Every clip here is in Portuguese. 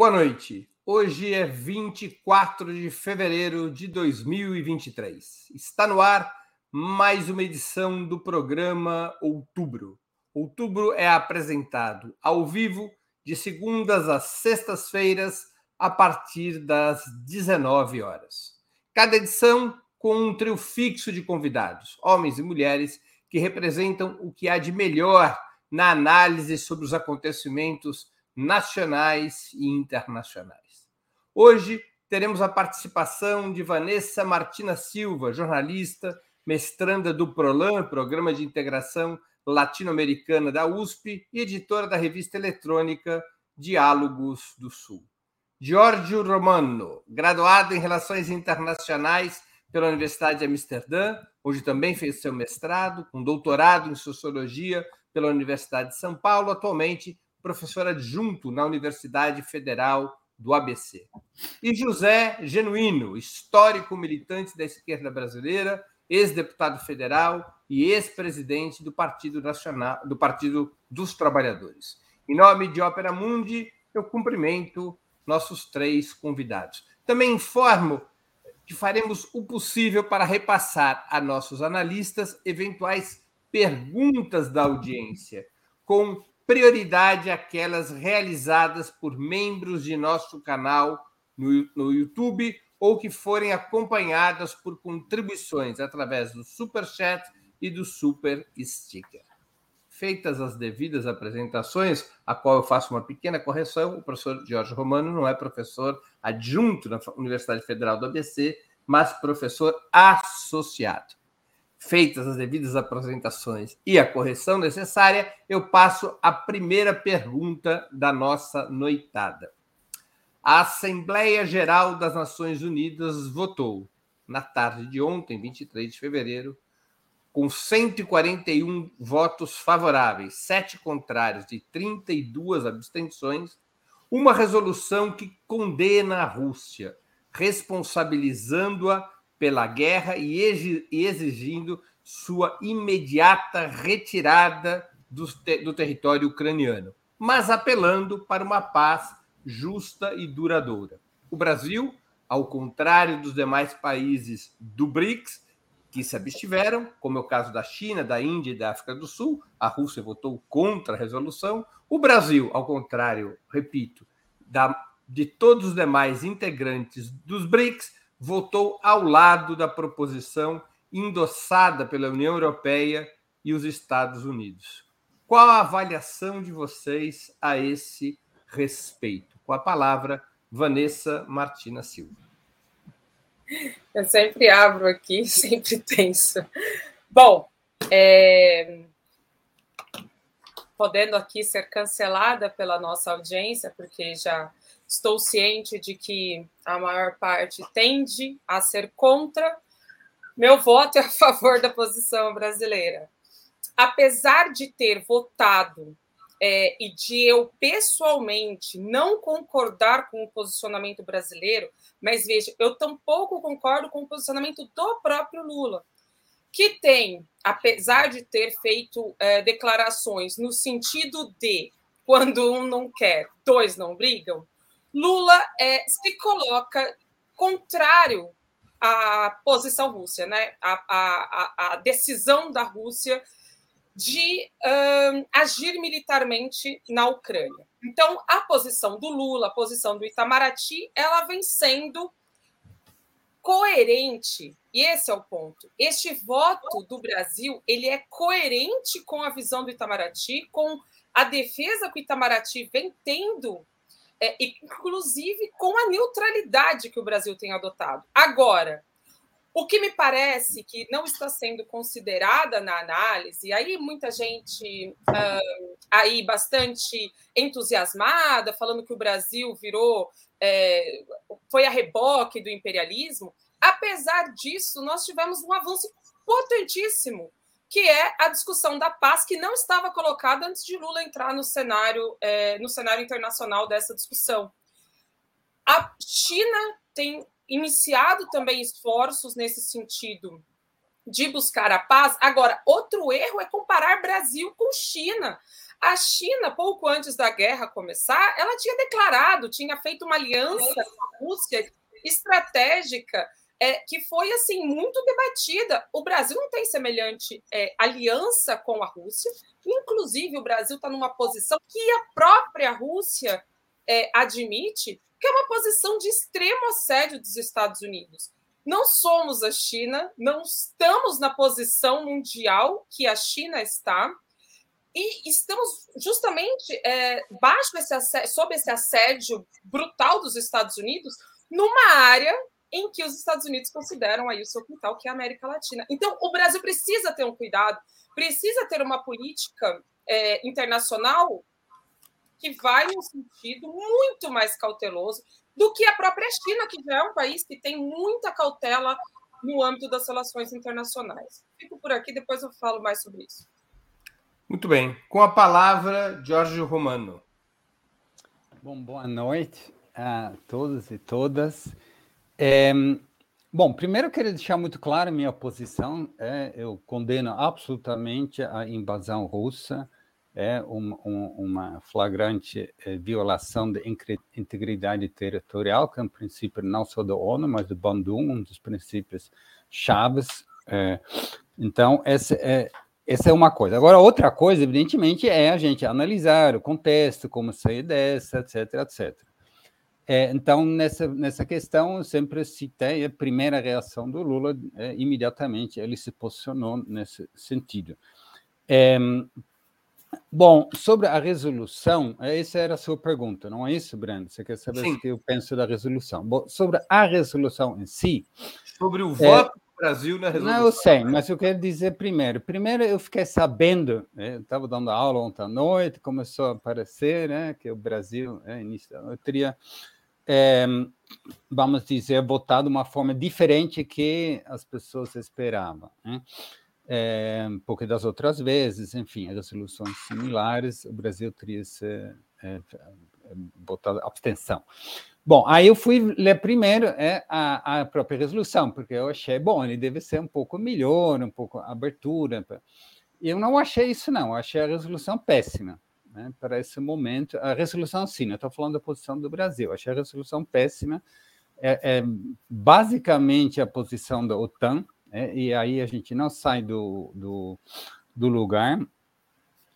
Boa noite. Hoje é 24 de fevereiro de 2023. Está no ar mais uma edição do programa Outubro. Outubro é apresentado ao vivo de segundas às sextas-feiras a partir das 19 horas. Cada edição com um trio fixo de convidados, homens e mulheres que representam o que há de melhor na análise sobre os acontecimentos nacionais e internacionais. Hoje teremos a participação de Vanessa Martina Silva, jornalista, mestranda do PROLAN, Programa de Integração Latino-Americana da USP e editora da revista eletrônica Diálogos do Sul. Giorgio Romano, graduado em Relações Internacionais pela Universidade de Amsterdã, onde também fez seu mestrado, com doutorado em Sociologia pela Universidade de São Paulo, atualmente professor adjunto na Universidade Federal do ABC. E José Genuíno, histórico militante da esquerda brasileira, ex-deputado federal e ex-presidente do Partido Nacional, do Partido dos Trabalhadores. Em nome de Ópera Mundi, eu cumprimento nossos três convidados. Também informo que faremos o possível para repassar a nossos analistas eventuais perguntas da audiência, com prioridade aquelas realizadas por membros de nosso canal no, no YouTube ou que forem acompanhadas por contribuições através do Super Chat e do Super Sticker. Feitas as devidas apresentações, a qual eu faço uma pequena correção, o professor Jorge Romano não é professor adjunto na Universidade Federal do ABC, mas professor associado. Feitas as devidas apresentações e a correção necessária, eu passo à primeira pergunta da nossa noitada. A Assembleia Geral das Nações Unidas votou, na tarde de ontem, 23 de fevereiro, com 141 votos favoráveis, sete contrários e 32 abstenções, uma resolução que condena a Rússia, responsabilizando-a pela guerra e exigindo sua imediata retirada do, do território ucraniano, mas apelando para uma paz justa e duradoura. O Brasil, ao contrário dos demais países do BRICS, que se abstiveram, como é o caso da China, da Índia e da África do Sul, a Rússia votou contra a resolução. O Brasil, ao contrário, repito, da, de todos os demais integrantes dos BRICS, votou ao lado da proposição endossada pela União Europeia e os Estados Unidos. Qual a avaliação de vocês a esse respeito? Com a palavra, Vanessa Martina Silva. Eu sempre abro aqui, sempre tenso. Bom, é... podendo aqui ser cancelada pela nossa audiência, porque já Estou ciente de que a maior parte tende a ser contra. Meu voto é a favor da posição brasileira. Apesar de ter votado é, e de eu pessoalmente não concordar com o posicionamento brasileiro, mas veja, eu tampouco concordo com o posicionamento do próprio Lula, que tem, apesar de ter feito é, declarações no sentido de quando um não quer, dois não brigam, Lula é, se coloca contrário à posição russa, né? a, a, a decisão da Rússia de um, agir militarmente na Ucrânia. Então, a posição do Lula, a posição do Itamaraty, ela vem sendo coerente, e esse é o ponto. Este voto do Brasil, ele é coerente com a visão do Itamaraty, com a defesa que o Itamaraty vem tendo é, inclusive com a neutralidade que o Brasil tem adotado. Agora, o que me parece que não está sendo considerada na análise, aí muita gente uh, aí bastante entusiasmada, falando que o Brasil virou, é, foi a reboque do imperialismo. Apesar disso, nós tivemos um avanço potentíssimo que é a discussão da paz que não estava colocada antes de Lula entrar no cenário, é, no cenário internacional dessa discussão. A China tem iniciado também esforços nesse sentido de buscar a paz. Agora, outro erro é comparar Brasil com China. A China, pouco antes da guerra começar, ela tinha declarado, tinha feito uma aliança com a Rússia estratégica é, que foi assim muito debatida. O Brasil não tem semelhante é, aliança com a Rússia. Inclusive, o Brasil está numa posição que a própria Rússia é, admite, que é uma posição de extremo assédio dos Estados Unidos. Não somos a China, não estamos na posição mundial que a China está. E estamos justamente é, baixo esse assédio, sob esse assédio brutal dos Estados Unidos, numa área em que os Estados Unidos consideram aí o seu quintal, que é a América Latina. Então, o Brasil precisa ter um cuidado, precisa ter uma política é, internacional que vai num sentido muito mais cauteloso do que a própria China, que já é um país que tem muita cautela no âmbito das relações internacionais. Fico por aqui, depois eu falo mais sobre isso. Muito bem. Com a palavra, Jorge Romano. Bom, boa noite a todos e todas. É, bom, primeiro eu queria deixar muito claro minha posição. É, eu condeno absolutamente a invasão russa. É uma, uma flagrante é, violação da integridade territorial, que é um princípio não só da ONU, mas do Bandung, um dos princípios chaves. É, então, essa é, essa é uma coisa. Agora, outra coisa, evidentemente, é a gente analisar o contexto, como sair dessa, etc, etc. É, então, nessa, nessa questão, eu sempre citei a primeira reação do Lula, é, imediatamente ele se posicionou nesse sentido. É, bom, sobre a resolução, é, essa era a sua pergunta, não é isso, Brando? Você quer saber Sim. o que eu penso da resolução? Bom, sobre a resolução em si. Sobre o voto Brasil na resolução. Não, eu sei, mas eu quero dizer primeiro. Primeiro, eu fiquei sabendo, né, eu estava dando aula ontem à noite, começou a aparecer né, que o Brasil, é, início da noite, teria, é, vamos dizer, votado de uma forma diferente que as pessoas esperavam. Né? É, porque das outras vezes, enfim, resoluções similares, o Brasil teria se, é, votado abstenção. Bom, aí eu fui ler primeiro é, a, a própria resolução, porque eu achei, bom, ele deve ser um pouco melhor, um pouco abertura. Eu não achei isso, não. Eu achei a resolução péssima né, para esse momento. A resolução, sim, eu estou falando da posição do Brasil. Achei a resolução péssima. É, é basicamente a posição da OTAN, é, e aí a gente não sai do, do, do lugar,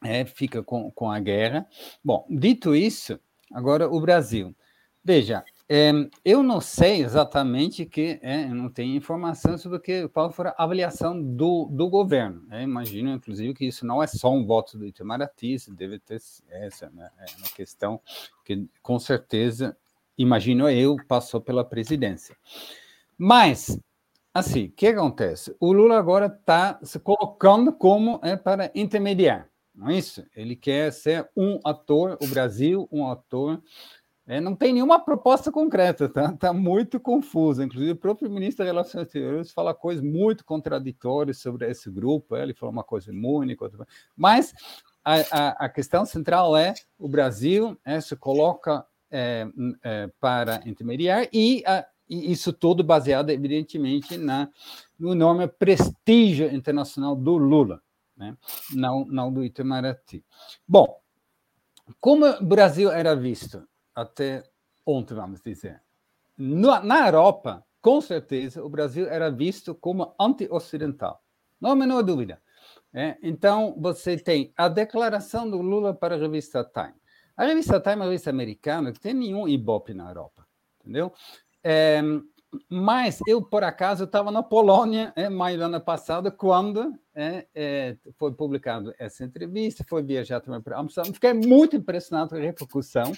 é, fica com, com a guerra. Bom, dito isso, agora o Brasil. Veja, é, eu não sei exatamente que, é, não tenho informação sobre que, qual foi a avaliação do, do governo. É, imagino, inclusive, que isso não é só um voto do Itamaraty, deve ter essa né, é uma questão que, com certeza, imagino eu, passou pela presidência. Mas, assim, o que acontece? O Lula agora está se colocando como é para intermediar, não é isso? Ele quer ser um ator, o Brasil, um ator é, não tem nenhuma proposta concreta, tá? Tá muito confuso. Inclusive, o próprio ministro das Relações Exteriores fala coisas muito contraditórias sobre esse grupo. É, ele falou uma coisa única, outra... mas a, a, a, questão central é o Brasil é, se coloca é, é, para intermediar e, a, e, isso tudo baseado, evidentemente, na, no enorme prestígio internacional do Lula, né? não, não do Itamaraty. Bom, como o Brasil era visto? Até ontem, vamos dizer. Na Europa, com certeza, o Brasil era visto como anti-ocidental. Não há a menor dúvida. É, então, você tem a declaração do Lula para a revista Time. A revista Time é uma revista americana que tem nenhum ibope na Europa, entendeu? É, mas eu, por acaso, estava na Polônia, é, maio do ano passado, quando é, é, foi publicada essa entrevista, foi viajar também para Amsterdã. Fiquei muito impressionado com a repercussão.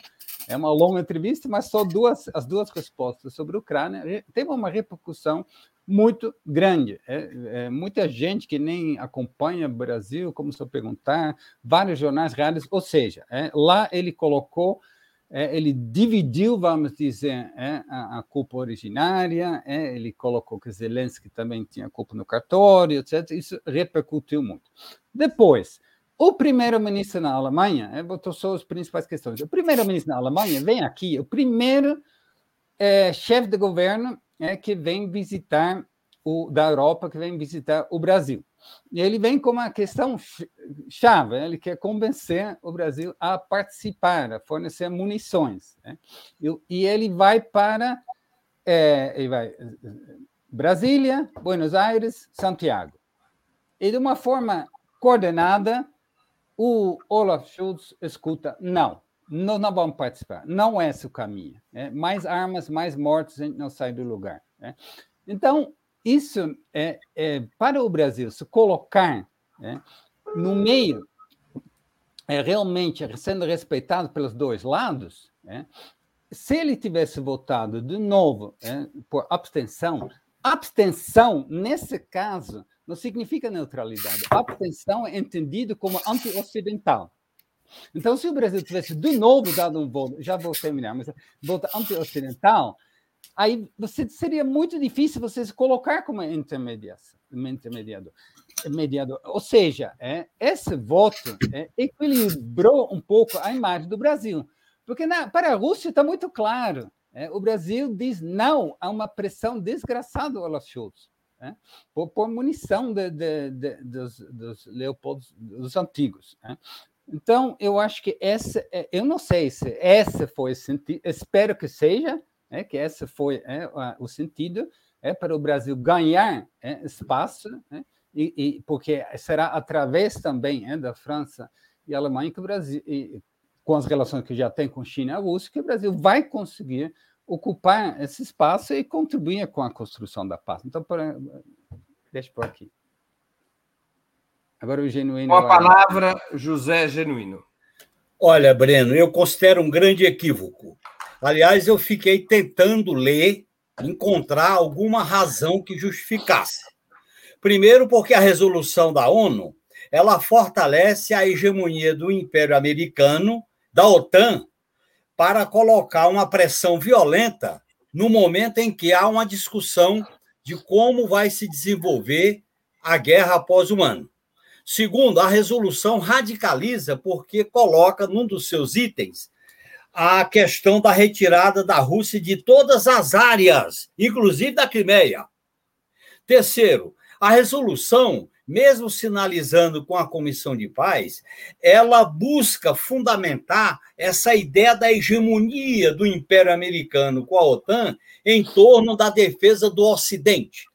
É uma longa entrevista, mas só duas, as duas respostas sobre a Ucrânia teve uma repercussão muito grande. É, é, muita gente que nem acompanha o Brasil começou a perguntar, vários jornais, rádios, ou seja, é, lá ele colocou é, ele dividiu, vamos dizer, é, a, a, culpa originária, é, ele colocou que Zelensky também tinha culpa no cartório, etc. Isso repercutiu muito. Depois, o primeiro-ministro na Alemanha, é, botou só as principais questões. O primeiro-ministro na Alemanha vem aqui, o primeiro é, chefe de governo é que vem visitar o da Europa, que vem visitar o Brasil. ele vem com uma questão chave, ele quer convencer o Brasil a participar, a fornecer munições. Né? E, ele vai para é, ele vai, Brasília, Buenos Aires, Santiago. E de uma forma coordenada, o Olaf Scholz escuta, não, nós não vamos participar, não é esse o caminho. Né? Mais armas, mais mortos, a gente não sai do lugar. Né? Então, isso é, é, para o Brasil se colocar né, no meio, é, realmente sendo respeitado pelos dois lados, né, se ele tivesse votado de novo né, por abstenção, abstenção, nesse caso, não significa neutralidade. Abstenção é entendido como anti-ocidental. Então, se o Brasil tivesse de novo dado um voto, já vou terminar, mas voto anti-ocidental, aí você, seria muito difícil você se colocar como intermediador. Mediador. Ou seja, é, esse voto é, equilibrou um pouco a imagem do Brasil. Porque na, para a Rússia está muito claro. É, o Brasil diz não a uma pressão desgraçada do Olaf Scholz. É, por, por, munição de, de, de, dos, dos Leopoldos, dos antigos. É. Então, eu acho que essa, é, eu não sei se essa foi o sentido, espero que seja, é, que esse foi é, o sentido é, para o Brasil ganhar é, espaço, é, e, e, porque será através também é, da França e Alemanha que o Brasil, e, com as relações que já tem com China e Rússia, que o Brasil vai conseguir ocupar esse espaço e contribuir com a construção da paz. Então, por, deixa por aqui. Agora o Genuíno. Com a palavra, José Genuíno. Olha, Breno, eu considero um grande equívoco Aliás, eu fiquei tentando ler, encontrar alguma razão que justificasse. Primeiro, porque a resolução da ONU ela fortalece a hegemonia do Império Americano, da OTAN, para colocar uma pressão violenta no momento em que há uma discussão de como vai se desenvolver a guerra após o ano. Segundo, a resolução radicaliza porque coloca num dos seus itens a questão da retirada da Rússia de todas as áreas, inclusive da Crimeia. Terceiro, a resolução, mesmo sinalizando com a Comissão de Paz, ela busca fundamentar essa ideia da hegemonia do Império Americano com a OTAN em torno da defesa do Ocidente.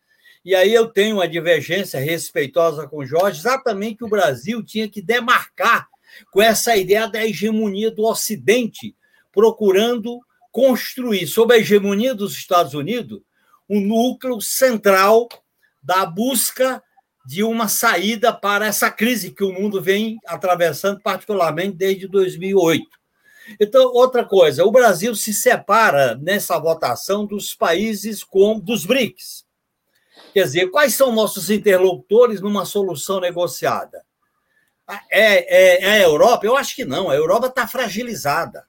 E aí eu tenho uma divergência respeitosa com o Jorge, exatamente que o Brasil tinha que demarcar com essa ideia da hegemonia do Ocidente procurando construir, sob a hegemonia dos Estados Unidos, um núcleo central da busca de uma saída para essa crise que o mundo vem atravessando, particularmente desde 2008. Então, outra coisa, o Brasil se separa nessa votação dos países com dos BRICS. Quer dizer, quais são nossos interlocutores numa solução negociada? É, é, é a Europa? Eu acho que não. A Europa está fragilizada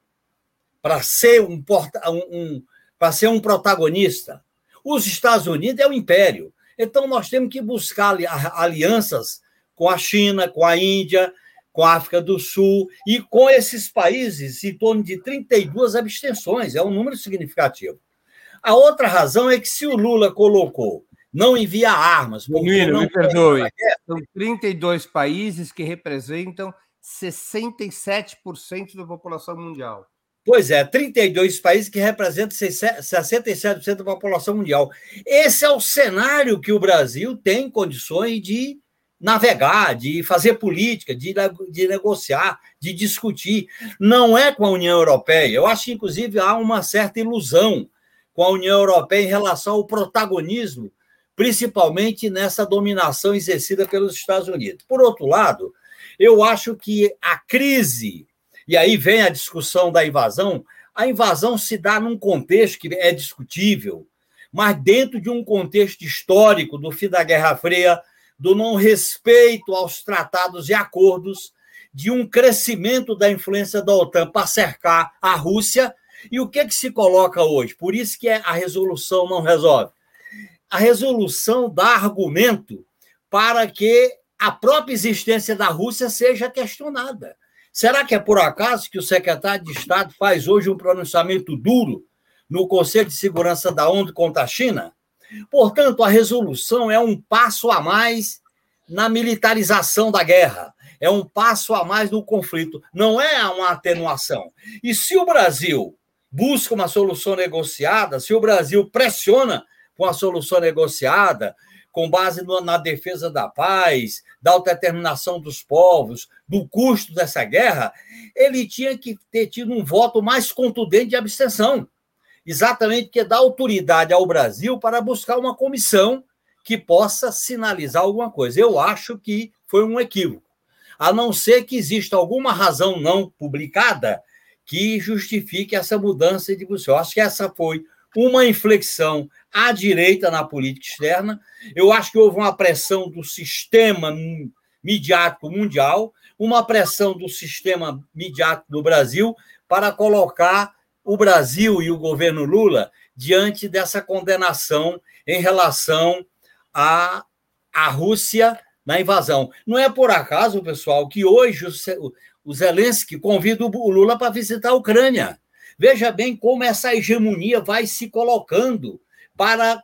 para ser um, um, um para ser um protagonista. Os Estados Unidos é o império. Então nós temos que buscar alianças com a China, com a Índia, com a África do Sul e com esses países em torno de 32 abstenções, é um número significativo. A outra razão é que se o Lula colocou não envia armas. Miro, me perdoe. São 32 países que representam 67% da população mundial. Pois é, 32 países que representam 67% da população mundial. Esse é o cenário que o Brasil tem condições de navegar, de fazer política, de, de negociar, de discutir. Não é com a União Europeia. Eu acho que, inclusive, há uma certa ilusão com a União Europeia em relação ao protagonismo, principalmente nessa dominação exercida pelos Estados Unidos. Por outro lado, eu acho que a crise e aí vem a discussão da invasão. A invasão se dá num contexto que é discutível, mas dentro de um contexto histórico do fim da Guerra Fria, do não respeito aos tratados e acordos, de um crescimento da influência da OTAN para cercar a Rússia. E o que, é que se coloca hoje? Por isso que a resolução não resolve. A resolução dá argumento para que a própria existência da Rússia seja questionada. Será que é por acaso que o secretário de Estado faz hoje um pronunciamento duro no Conselho de Segurança da ONU contra a China? Portanto, a resolução é um passo a mais na militarização da guerra, é um passo a mais no conflito, não é uma atenuação. E se o Brasil busca uma solução negociada, se o Brasil pressiona por uma solução negociada, com base na defesa da paz, da autodeterminação dos povos, do custo dessa guerra, ele tinha que ter tido um voto mais contundente de abstenção. Exatamente que dá autoridade ao Brasil para buscar uma comissão que possa sinalizar alguma coisa. Eu acho que foi um equívoco. A não ser que exista alguma razão não publicada que justifique essa mudança de posição. Acho que essa foi uma inflexão à direita na política externa. Eu acho que houve uma pressão do sistema midiático mundial, uma pressão do sistema midiático do Brasil para colocar o Brasil e o governo Lula diante dessa condenação em relação à, à Rússia na invasão. Não é por acaso, pessoal, que hoje o, o Zelensky convida o Lula para visitar a Ucrânia. Veja bem como essa hegemonia vai se colocando para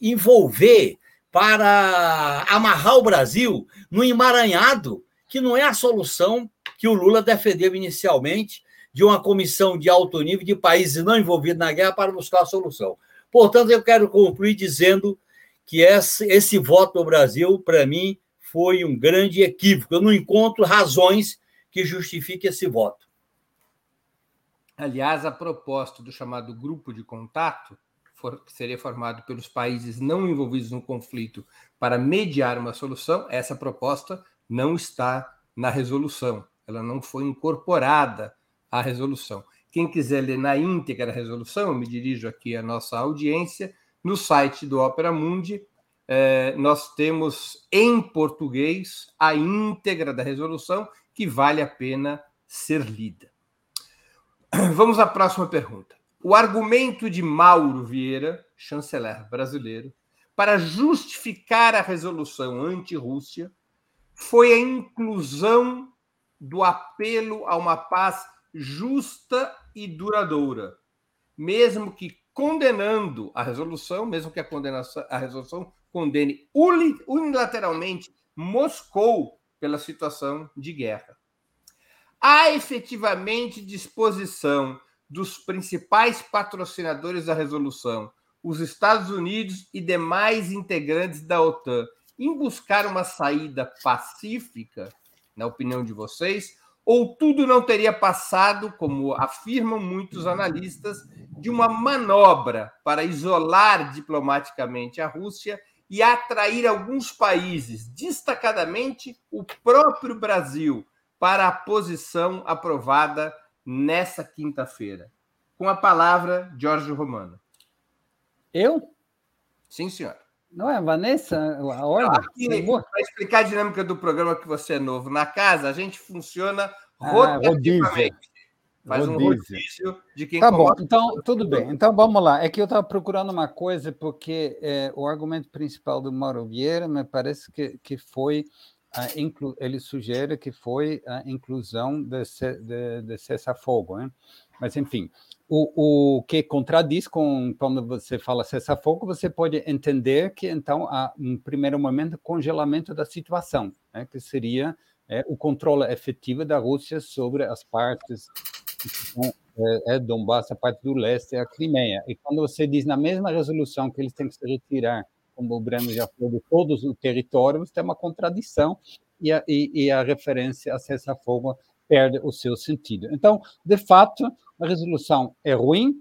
envolver, para amarrar o Brasil no emaranhado, que não é a solução que o Lula defendeu inicialmente, de uma comissão de alto nível de países não envolvidos na guerra para buscar a solução. Portanto, eu quero concluir dizendo que esse, esse voto do Brasil, para mim, foi um grande equívoco. Eu não encontro razões que justifiquem esse voto. Aliás, a proposta do chamado grupo de contato, que seria formado pelos países não envolvidos no conflito para mediar uma solução, essa proposta não está na resolução, ela não foi incorporada à resolução. Quem quiser ler na íntegra a resolução, eu me dirijo aqui à nossa audiência, no site do Opera Mundi, eh, nós temos em português a íntegra da resolução, que vale a pena ser lida. Vamos à próxima pergunta. O argumento de Mauro Vieira, chanceler brasileiro, para justificar a resolução anti-Rússia foi a inclusão do apelo a uma paz justa e duradoura, mesmo que condenando a resolução, mesmo que a, condenação, a resolução condene unilateralmente Moscou pela situação de guerra há efetivamente disposição dos principais patrocinadores da resolução, os Estados Unidos e demais integrantes da OTAN, em buscar uma saída pacífica, na opinião de vocês, ou tudo não teria passado, como afirmam muitos analistas, de uma manobra para isolar diplomaticamente a Rússia e atrair alguns países, destacadamente o próprio Brasil, para a posição aprovada nessa quinta-feira. Com a palavra, Jorge Romano. Eu? Sim, senhor. Não é, Vanessa? A ordem? Para explicar a dinâmica do programa que você é novo na casa, a gente funciona ah, rotativamente. Faz rodízio. um rodízio de quem Tá bom, então tudo bem. Então vamos lá. É que eu estava procurando uma coisa, porque é, o argumento principal do Mauro Vieira me parece que, que foi ele sugere que foi a inclusão de, de, de cessar-fogo, né? Mas, enfim, o, o que contradiz com quando você fala cessar-fogo, você pode entender que, então, há um primeiro momento congelamento da situação, né? que seria é, o controle efetivo da Rússia sobre as partes é, é Donbass, a parte do leste, a Crimeia. E quando você diz na mesma resolução que eles têm que se retirar como o Breno já falou, de todos os territórios, tem uma contradição e a, e, e a referência a cessar-fogo perde o seu sentido. Então, de fato, a resolução é ruim,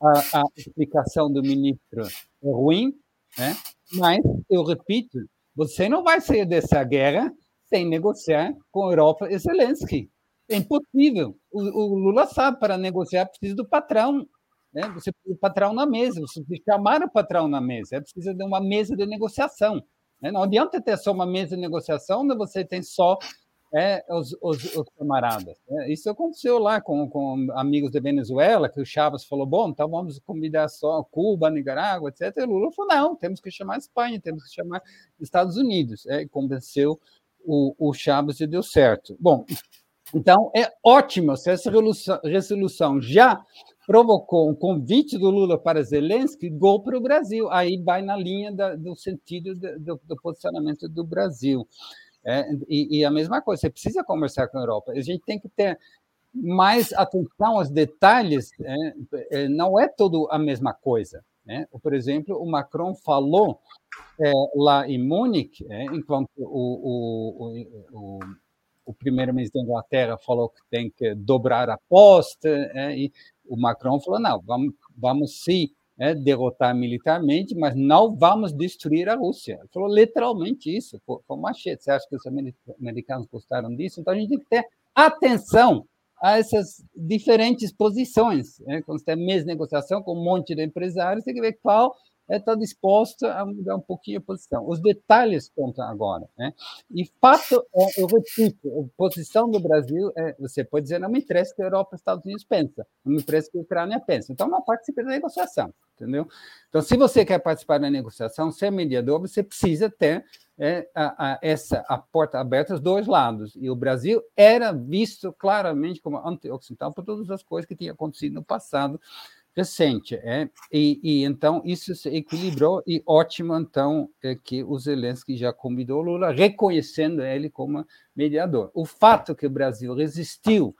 a, a explicação do ministro é ruim, né? mas, eu repito, você não vai sair dessa guerra sem negociar com a Europa e Zelensky. É impossível. O, o Lula sabe, para negociar precisa do patrão. Né? Você precisa o patrão na mesa, você chamar o patrão na mesa, é preciso de uma mesa de negociação. Né? Não adianta ter só uma mesa de negociação onde você tem só é, os, os, os, camaradas. Né? Isso aconteceu lá com, com amigos da Venezuela, que o Chaves falou, bom, então vamos convidar só Cuba, Nicarágua, etc. E o Lula falou, não, temos que chamar Espanha, temos que chamar Estados Unidos. É, convenceu o, o Chaves e deu certo. Bom, Então, é ótimo se essa resolução já provocou um convite do Lula para Zelensky, gol para o Brasil. Aí vai na linha da, do sentido do, do, posicionamento do Brasil. É, e, e, a mesma coisa, você precisa conversar com a Europa. A gente tem que ter mais atenção aos detalhes. É, é, não é tudo a mesma coisa. Né? Por exemplo, o Macron falou é, lá em Munique, é, enquanto o, o, o, o primeiro-ministro da Inglaterra falou que tem que dobrar a aposta, é, e o Macron falou: não, vamos, vamos se é, derrotar militarmente, mas não vamos destruir a Rússia. Ele falou literalmente isso, foi machete. Você acha que os americanos gostaram disso? Então a gente tem que ter atenção a essas diferentes posições. Né? Quando você tem a negociação com um monte de empresários, tem que ver qual está disposto a mudar um pouquinho a posição. Os detalhes contam agora. Né? E fato, é, eu repito, a posição do Brasil, é, você pode dizer, não me interessa que a Europa e os Estados Unidos pensam, não me interessa que a Ucrânia pensa. Então, não participe da negociação, entendeu? Então, se você quer participar da negociação, ser mediador, você precisa ter é, a, a, essa a porta aberta dos dois lados. E o Brasil era visto claramente como anti-ocidental por todas as coisas que tinham acontecido no passado, recente. É? E, e, então isso se equilibrou e ótimo então é que o Zelensky já convidou Lula, reconhecendo ele como mediador. O fato que o Brasil resistiu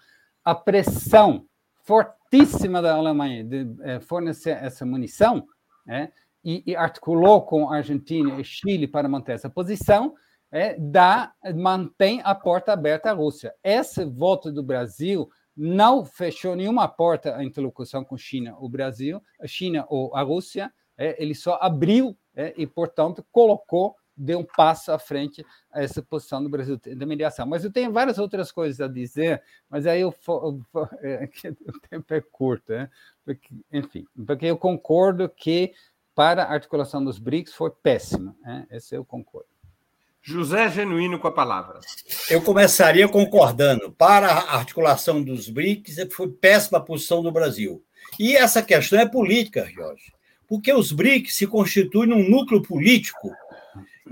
à pressão fortíssima da Alemanha de é, fornecer essa munição, é, e, e, articulou com a Argentina e Chile para manter essa posição, é, dá, mantém a porta aberta à Rússia. Esse voto do Brasil não fechou nenhuma porta à interlocução com China o Brasil, a China ou a Rússia, é, ele só abriu é, e, portanto, colocou, deu um passo à frente a essa posição do Brasil da mediação. Mas eu tenho várias outras coisas a dizer, mas aí eu, é, o tempo é curto, né? porque, enfim, porque eu concordo que para a articulação dos BRICS foi péssima, né? esse eu concordo. José Genuíno com a palavra. Eu começaria concordando. Para a articulação dos BRICS, foi péssima a posição do Brasil. E essa questão é política, Jorge, porque os BRICS se constituem num núcleo político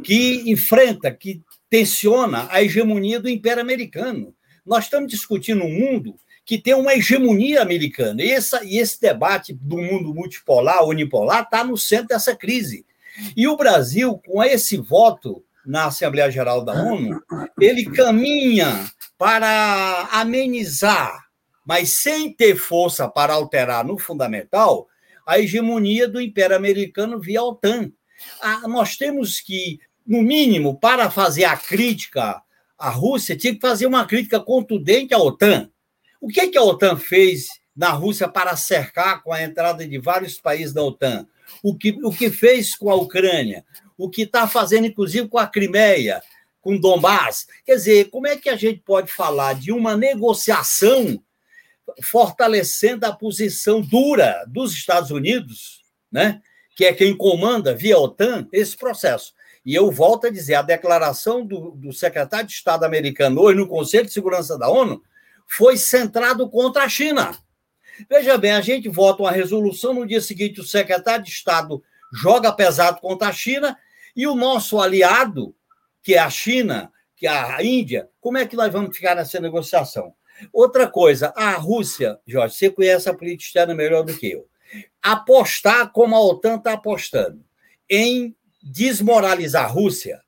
que enfrenta, que tensiona a hegemonia do Império Americano. Nós estamos discutindo um mundo que tem uma hegemonia americana. E, essa, e esse debate do mundo multipolar, unipolar, está no centro dessa crise. E o Brasil, com esse voto na Assembleia Geral da ONU, ele caminha para amenizar, mas sem ter força para alterar no fundamental, a hegemonia do Império Americano via OTAN. Ah, nós temos que, no mínimo, para fazer a crítica à Rússia, tinha que fazer uma crítica contundente à OTAN. O que, é que a OTAN fez na Rússia para cercar com a entrada de vários países da OTAN? O que, o que fez com a Ucrânia? O que está fazendo, inclusive, com a Crimeia, com Donbass. Quer dizer, como é que a gente pode falar de uma negociação fortalecendo a posição dura dos Estados Unidos, né? que é quem comanda via OTAN esse processo? E eu volto a dizer, a declaração do, do secretário de Estado americano hoje no Conselho de Segurança da ONU foi centrado contra a China. Veja bem, a gente vota uma resolução, no dia seguinte o secretário de Estado joga pesado contra a China e o nosso aliado, que é a China, que é a Índia, como é que nós vamos ficar nessa negociação? Outra coisa, a Rússia, Jorge, você conhece a política externa melhor do que eu. Apostar como a OTAN está apostando em desmoralizar a Rússia,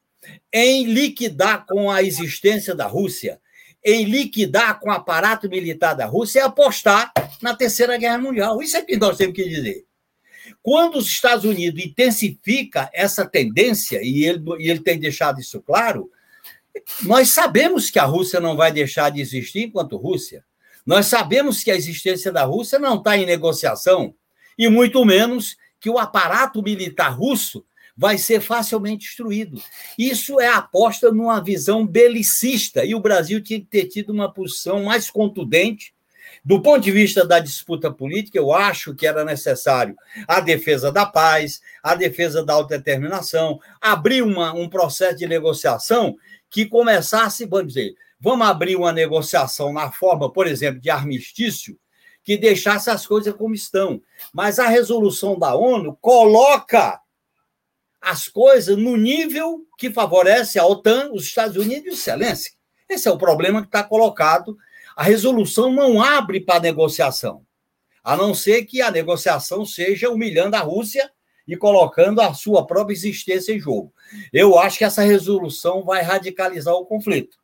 em liquidar com a existência da Rússia, em liquidar com o aparato militar da Rússia é apostar na Terceira Guerra Mundial. Isso é que nós temos que dizer. Quando os Estados Unidos intensifica essa tendência, e ele, e ele tem deixado isso claro, nós sabemos que a Rússia não vai deixar de existir enquanto Rússia. Nós sabemos que a existência da Rússia não está em negociação, e muito menos que o aparato militar russo vai ser facilmente destruído. Isso é aposta numa visão belicista, e o Brasil tinha que ter tido uma posição mais contundente do ponto de vista da disputa política, eu acho que era necessário a defesa da paz, a defesa da autodeterminação, abrir uma, um processo de negociação que começasse, vamos dizer, vamos abrir uma negociação na forma, por exemplo, de armistício, que deixasse as coisas como estão. Mas a resolução da ONU coloca as coisas no nível que favorece a OTAN, os Estados Unidos e o Zelensky. Esse é o problema que está colocado A resolução não abre para negociação, a não ser que a negociação seja humilhando a Rússia e colocando a sua própria existência em jogo. Eu acho que essa resolução vai radicalizar o conflito.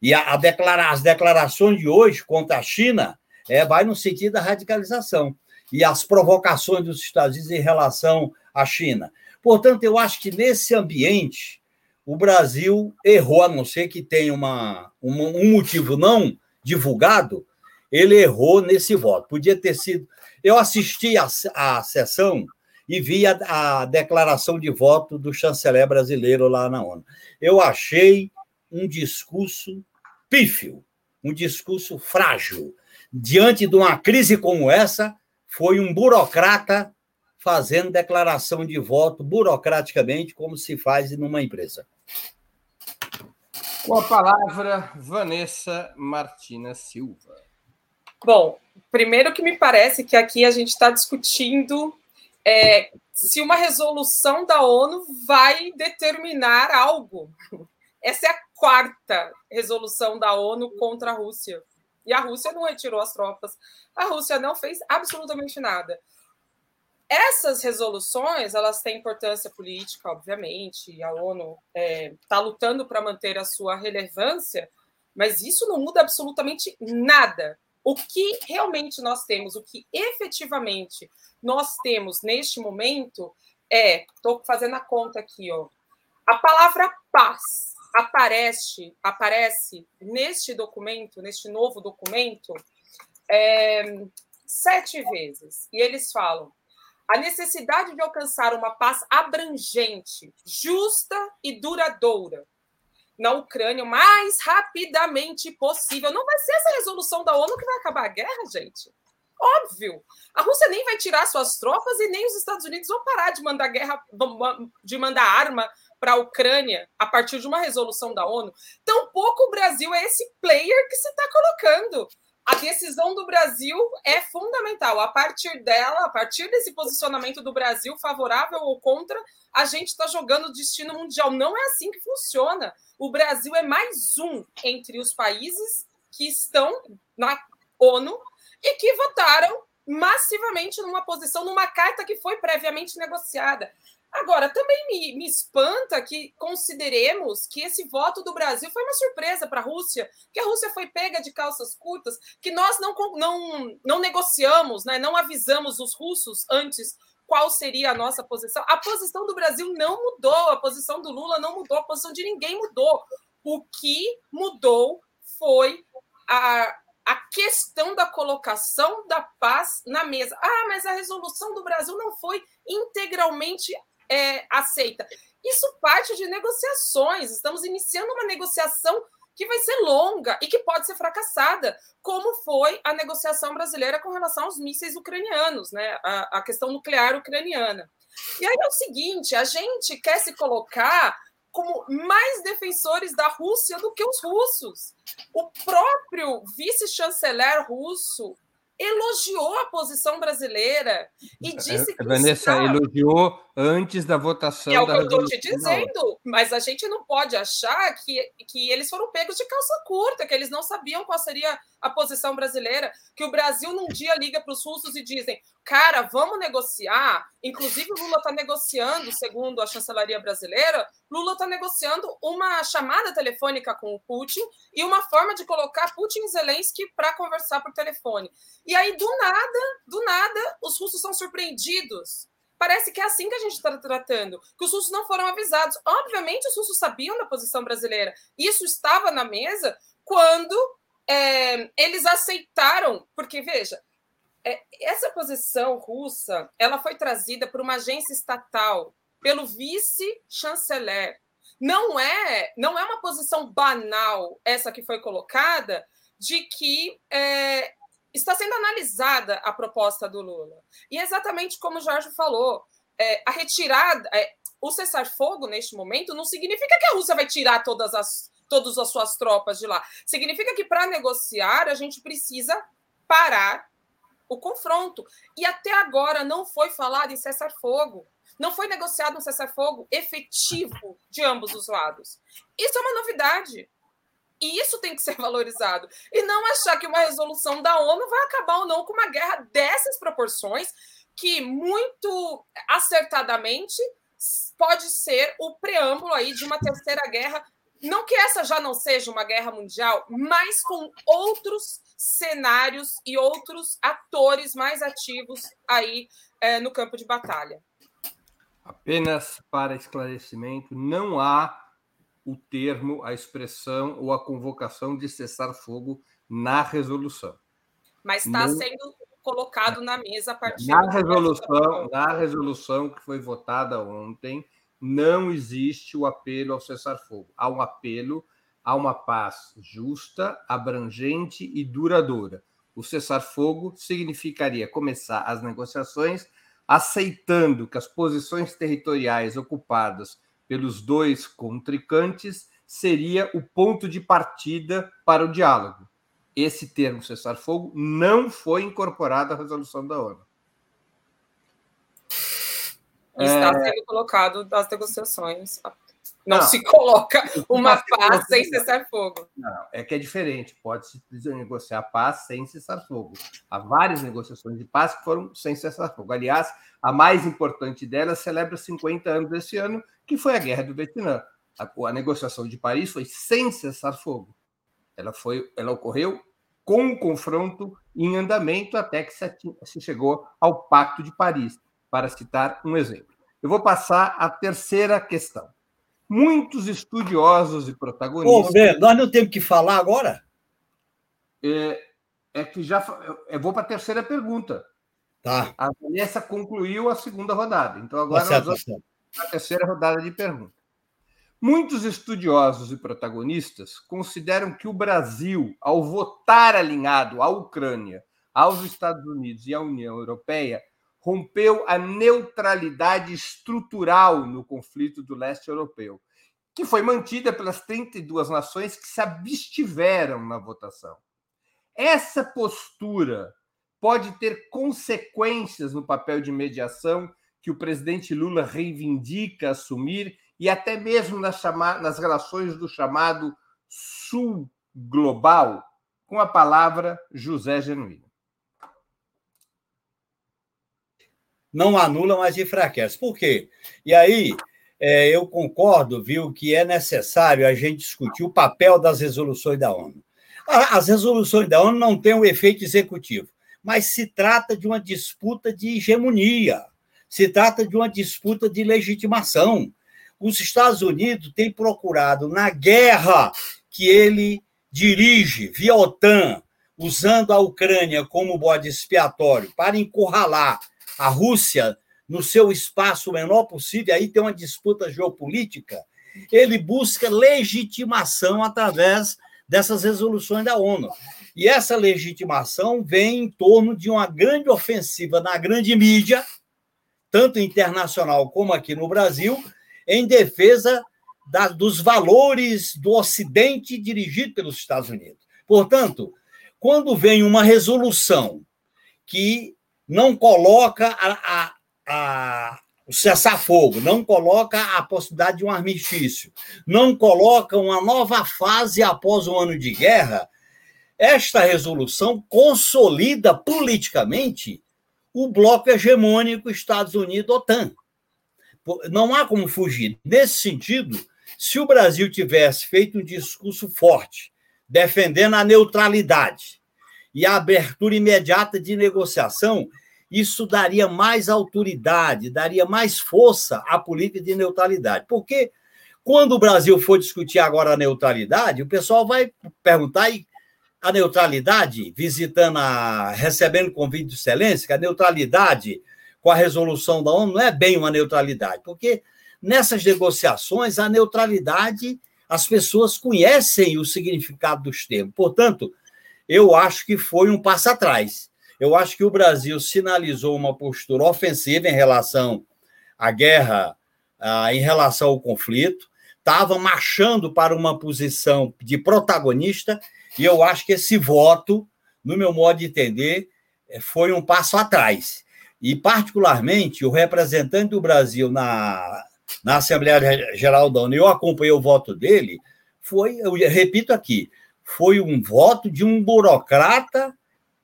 E a, a declara, as declarações de hoje contra a China é, vai no sentido da radicalização. E as provocações dos Estados Unidos em relação à China. Portanto, eu acho que nesse ambiente, o Brasil errou, a não ser que tenha uma, uma um motivo não divulgado, ele errou nesse voto. Podia ter sido. Eu assisti a, a sessão e vi a, a, declaração de voto do chanceler brasileiro lá na ONU. Eu achei um discurso pífio, um discurso frágil. Diante de uma crise como essa, foi um burocrata fazendo declaração de voto burocraticamente, como se faz numa empresa. Com a palavra, Vanessa Martina Silva. Bom, primeiro que me parece que aqui a gente está discutindo é, se uma resolução da ONU vai determinar algo. Essa é a quarta resolução da ONU contra a Rússia. E a Rússia não retirou as tropas. A Rússia não fez absolutamente nada. Essas resoluções, elas têm importância política, obviamente, a ONU está é, tá lutando para manter a sua relevância, mas isso não muda absolutamente nada. O que realmente nós temos, o que efetivamente nós temos neste momento é, estou fazendo a conta aqui, ó, a palavra paz aparece, aparece neste documento, neste novo documento, é, sete vezes. E eles falam a necessidade de alcançar uma paz abrangente, justa e duradoura na Ucrânia o mais rapidamente possível. Não vai ser essa resolução da ONU que vai acabar a guerra, gente. Óbvio. A Rússia nem vai tirar suas tropas e nem os Estados Unidos vão parar de mandar guerra, de mandar arma para a Ucrânia a partir de uma resolução da ONU. Tampouco o Brasil é esse player que se está colocando. A decisão do Brasil é fundamental. A partir dela, a partir desse posicionamento do Brasil, favorável ou contra, a gente está jogando o destino mundial. Não é assim que funciona. O Brasil é mais um entre os países que estão na ONU e que votaram massivamente numa posição, numa carta que foi previamente negociada. Agora, também me, me, espanta que consideremos que esse voto do Brasil foi uma surpresa para a Rússia, que a Rússia foi pega de calças curtas, que nós não, não, não negociamos, né, não avisamos os russos antes qual seria a nossa posição. A posição do Brasil não mudou, a posição do Lula não mudou, a posição de ninguém mudou. O que mudou foi a, a questão da colocação da paz na mesa. Ah, mas a resolução do Brasil não foi integralmente é, aceita. Isso parte de negociações. Estamos iniciando uma negociação que vai ser longa e que pode ser fracassada, como foi a negociação brasileira com relação aos mísseis ucranianos, né? a, a questão nuclear ucraniana. E aí é o seguinte: a gente quer se colocar como mais defensores da Rússia do que os russos. O próprio vice-chanceler russo elogiou a posição brasileira e é, disse que. Vanessa elogiou antes da votação. É o que eu estou te dizendo, mas a gente não pode achar que, que eles foram pegos de calça curta, que eles não sabiam qual seria a posição brasileira, que o Brasil num dia liga para os russos e dizem: cara, vamos negociar. Inclusive, o Lula está negociando, segundo a chancelaria brasileira, Lula está negociando uma chamada telefônica com o Putin e uma forma de colocar Putin e Zelensky para conversar por telefone. E aí, do nada, do nada, os russos são surpreendidos Parece que é assim que a gente está tratando, que os russos não foram avisados. Obviamente, os russos sabiam da posição brasileira. Isso estava na mesa quando é, eles aceitaram, porque veja, é, essa posição russa, ela foi trazida por uma agência estatal, pelo vice-chanceler. Não é, não é uma posição banal essa que foi colocada de que é, está sendo analisada a proposta do Lula. E é exatamente como o Jorge falou, é, a retirada, é, o cessar-fogo neste momento não significa que a Rússia vai tirar todas as, todas as suas tropas de lá. Significa que para negociar a gente precisa parar o confronto. E até agora não foi falado em cessar-fogo. Não foi negociado um cessar-fogo efetivo de ambos os lados. Isso é uma novidade. E isso tem que ser valorizado. E não achar que uma resolução da ONU vai acabar ou não com uma guerra dessas proporções, que muito acertadamente pode ser o preâmbulo aí de uma terceira guerra. Não que essa já não seja uma guerra mundial, mas com outros cenários e outros atores mais ativos aí é, no campo de batalha. Apenas para esclarecimento, não há o termo, a expressão ou a convocação de cessar fogo na resolução. Mas está não... sendo colocado na mesa a partir na resolução, na resolução que foi votada ontem, não existe o apelo ao cessar-fogo. Há um apelo a uma paz justa, abrangente e duradoura. O cessar-fogo significaria começar as negociações aceitando que as posições territoriais ocupadas pelos dois contricantes seria o ponto de partida para o diálogo. Esse termo cessar-fogo não foi incorporado à resolução da ONU. Está é... sendo colocado das negociações. Não, não, se coloca uma paz sem cessar-fogo. Não, é que é diferente. Pode-se negociar paz sem cessar-fogo. Há várias negociações de paz que foram sem cessar-fogo. Aliás, a mais importante delas celebra 50 anos desse ano, que foi a Guerra do Vietnã. A, a negociação de Paris foi sem cessar-fogo. Ela, foi, ela ocorreu com um confronto em andamento até que se, se chegou ao Pacto de Paris para citar um exemplo. Eu vou passar à terceira questão. Muitos estudiosos e protagonistas. Pô, nós não temos que falar agora? É, é que já. Eu vou para a terceira pergunta. Tá. A Vanessa concluiu a segunda rodada. Então, agora tá certo, nós vamos para a terceira rodada de perguntas. Muitos estudiosos e protagonistas consideram que o Brasil, ao votar alinhado à Ucrânia, aos Estados Unidos e à União Europeia, rompeu a neutralidade estrutural no conflito do leste europeu, que foi mantida pelas 32 nações que se abstiveram na votação. Essa postura pode ter consequências no papel de mediação que o presidente Lula reivindica assumir e até mesmo nas, nas relações do chamado Sul Global, com a palavra José Genuíno. Não anula, mas enfraquece. Por quê? E aí, é, eu concordo, viu, que é necessário a gente discutir o papel das resoluções da ONU. As resoluções da ONU não têm um efeito executivo, mas se trata de uma disputa de hegemonia, se trata de uma disputa de legitimação. Os Estados Unidos têm procurado, na guerra que ele dirige via OTAN, usando a Ucrânia como bode expiatório para encurralar a Rússia no seu espaço menor possível, aí tem uma disputa geopolítica, ele busca legitimação através dessas resoluções da ONU. E essa legitimação vem em torno de uma grande ofensiva na grande mídia, tanto internacional como aqui no Brasil, em defesa da, dos valores do Ocidente dirigido pelos Estados Unidos. Portanto, quando vem uma resolução que não coloca a, a, a, o cessar-fogo, não coloca a possibilidade de um armistício, não coloca uma nova fase após um ano de guerra, esta resolução consolida politicamente o bloco hegemônico Estados Unidos-OTAN. Não há como fugir. Nesse sentido, se o Brasil tivesse feito um discurso forte, defendendo a neutralidade, e a abertura imediata de negociação, isso daria mais autoridade, daria mais força à política de neutralidade. Porque quando o Brasil for discutir agora a neutralidade, o pessoal vai perguntar e a neutralidade, visitando a, recebendo convite de excelência, que a neutralidade com a resolução da ONU não é bem uma neutralidade, porque nessas negociações a neutralidade as pessoas conhecem o significado dos termos. Portanto, eu acho que foi um passo atrás. Eu acho que o Brasil sinalizou uma postura ofensiva em relação à guerra, ah, em relação ao conflito, estava marchando para uma posição de protagonista, e eu acho que esse voto, no meu modo de entender, eh, foi um passo atrás. E, particularmente, o representante do Brasil na, na Assembleia Geral da ONU, eu acompanhei o voto dele, foi, eu repito aqui, foi um voto de um burocrata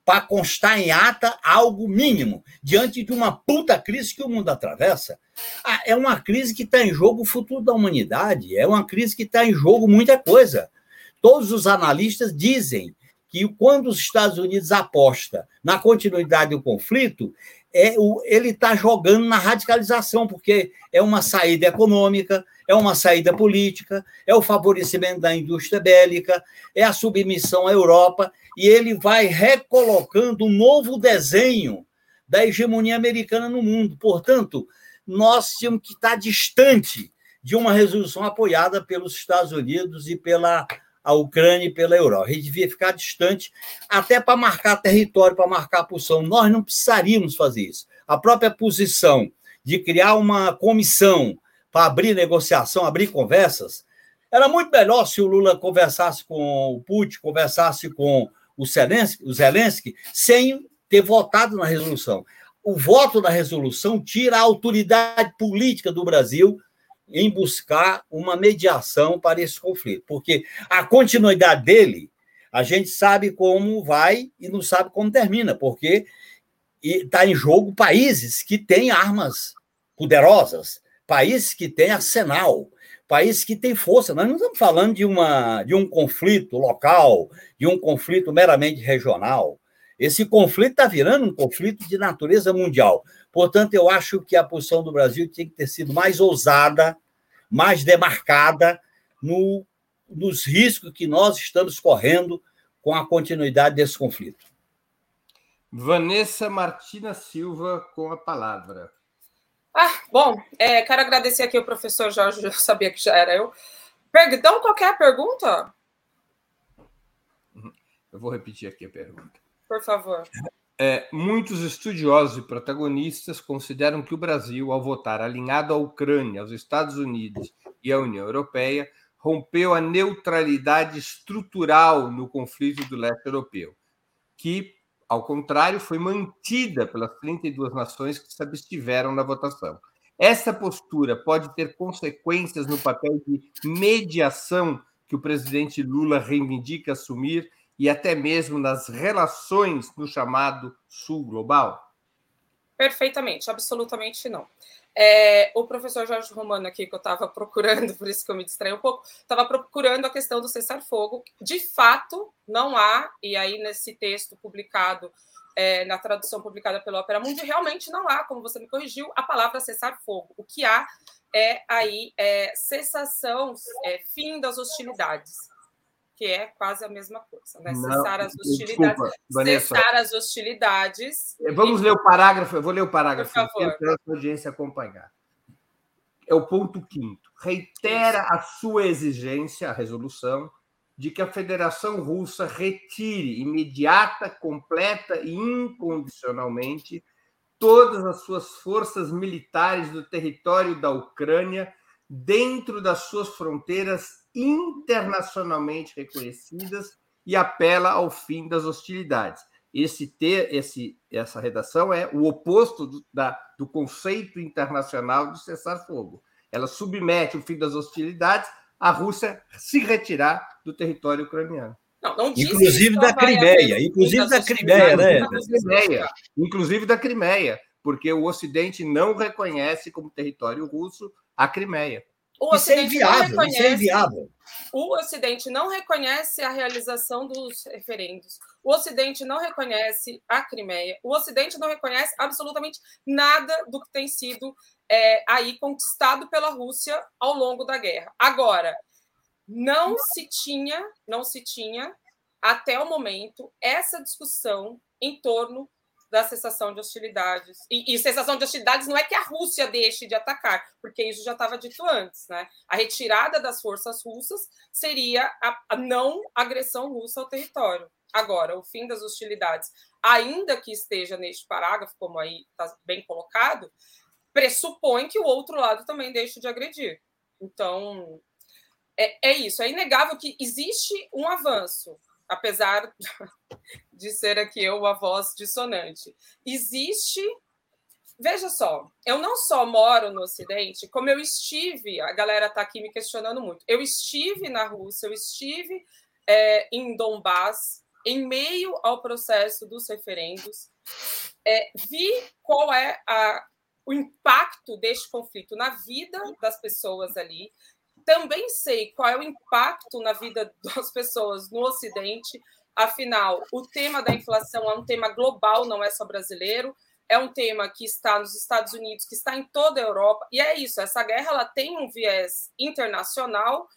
para constar em ata algo mínimo, diante de uma puta crise que o mundo atravessa. Ah, é uma crise que está em jogo o futuro da humanidade, é uma crise que está em jogo muita coisa. Todos os analistas dizem que quando os Estados Unidos aposta na continuidade do conflito, é o, ele está jogando na radicalização, porque é uma saída econômica, é uma saída política, é o favorecimento da indústria bélica, é a submissão à Europa, e ele vai recolocando um novo desenho da hegemonia americana no mundo. Portanto, nós temos que estar distante de uma resolução apoiada pelos Estados Unidos e pela a Ucrânia e pela Europa. A gente devia ficar distante até para marcar território, para marcar posição. Nós não precisaríamos fazer isso. A própria posição de criar uma comissão para abrir negociação, abrir conversas, era muito melhor se o Lula conversasse com o Putin, conversasse com o Zelensky, o Zelensky sem ter votado na resolução. O voto na resolução tira a autoridade política do Brasil em buscar uma mediação para esse conflito, porque a continuidade dele, a gente sabe como vai e não sabe como termina, porque está em jogo países que têm armas poderosas, países que têm arsenal, países que têm força. Nós não estamos falando de, uma, de um conflito local, de um conflito meramente regional. Esse conflito está virando um conflito de natureza mundial. Portanto, eu acho que a posição do Brasil tinha que ter sido mais ousada, mais demarcada no, nos riscos que nós estamos correndo com a continuidade desse conflito. Vanessa Martina Silva com a palavra. Ah, bom, é, quero agradecer aqui o professor Jorge, eu sabia que já era eu. Perdão, qualquer pergunta? Eu vou repetir aqui a pergunta. Por favor. É, muitos estudiosos e protagonistas consideram que o Brasil, ao votar alinhado à Ucrânia, aos Estados Unidos e à União Europeia, rompeu a neutralidade estrutural no conflito do leste europeu, que, ao contrário, foi mantida pelas 32 nações que se abstiveram na votação. Essa postura pode ter consequências no papel de mediação que o presidente Lula reivindica assumir e até mesmo nas relações no chamado Sul Global? Perfeitamente, absolutamente não. É, o professor Jorge Romano aqui, que eu estava procurando, por isso que eu me distraí um pouco, estava procurando a questão do cessar-fogo. De fato, não há, e aí nesse texto publicado, é, na tradução publicada pelo Opera Mundi, realmente não há, como você me corrigiu, a palavra cessar-fogo. O que há é aí é, cessação, é, fim das hostilidades que é quase a mesma coisa, né? Cessar as hostilidades. Desculpa, cessar as hostilidades. É, vamos e... ler o parágrafo, eu vou ler o parágrafo para a audiência acompanhar. É o ponto quinto. Reitera a sua exigência, a resolução, de que a Federação Russa retire imediata, completa e incondicionalmente todas as suas forças militares do território da Ucrânia dentro das suas fronteiras internacionalmente reconhecidas e apela ao fim das hostilidades. Esse ter, esse, essa redação é o oposto do, da, do conceito internacional do cessar-fogo. Ela submete o fim das hostilidades à Rússia se retirar do território ucraniano. Não, não inclusive da Crimeia, inclusive da Crimeia, né? Da Crimeia, inclusive da Crimeia, porque o Ocidente não reconhece como território russo a Crimeia. O isso é inviável, isso é inviável. O Ocidente não reconhece a realização dos referendos. O Ocidente não reconhece a Crimeia. O Ocidente não reconhece absolutamente nada do que tem sido é, aí conquistado pela Rússia ao longo da guerra. Agora, não se tinha, não se tinha até o momento essa discussão em torno da cessação de hostilidades. E, e, cessação de hostilidades não é que a Rússia deixe de atacar, porque isso já estava dito antes, né? A retirada das forças russas seria a, a não agressão russa ao território. Agora, o fim das hostilidades, ainda que esteja neste parágrafo, como aí está bem colocado, pressupõe que o outro lado também deixe de agredir. Então, é, é isso. É inegável que existe um avanço apesar de ser aqui eu a voz dissonante. Existe veja só, eu não só moro no Ocidente, como eu estive, a galera está aqui me questionando muito. Eu estive na Rússia, eu estive é, em Donbass, em meio ao processo dos referendos, é, vi qual é a, o impacto deste conflito na vida das pessoas ali. Também sei qual é o impacto na vida das pessoas no Ocidente. Afinal, o tema da inflação é um tema global, não é só brasileiro. É um tema que está nos Estados Unidos, que está em toda a Europa. E é isso, essa guerra ela tem um viés internacional,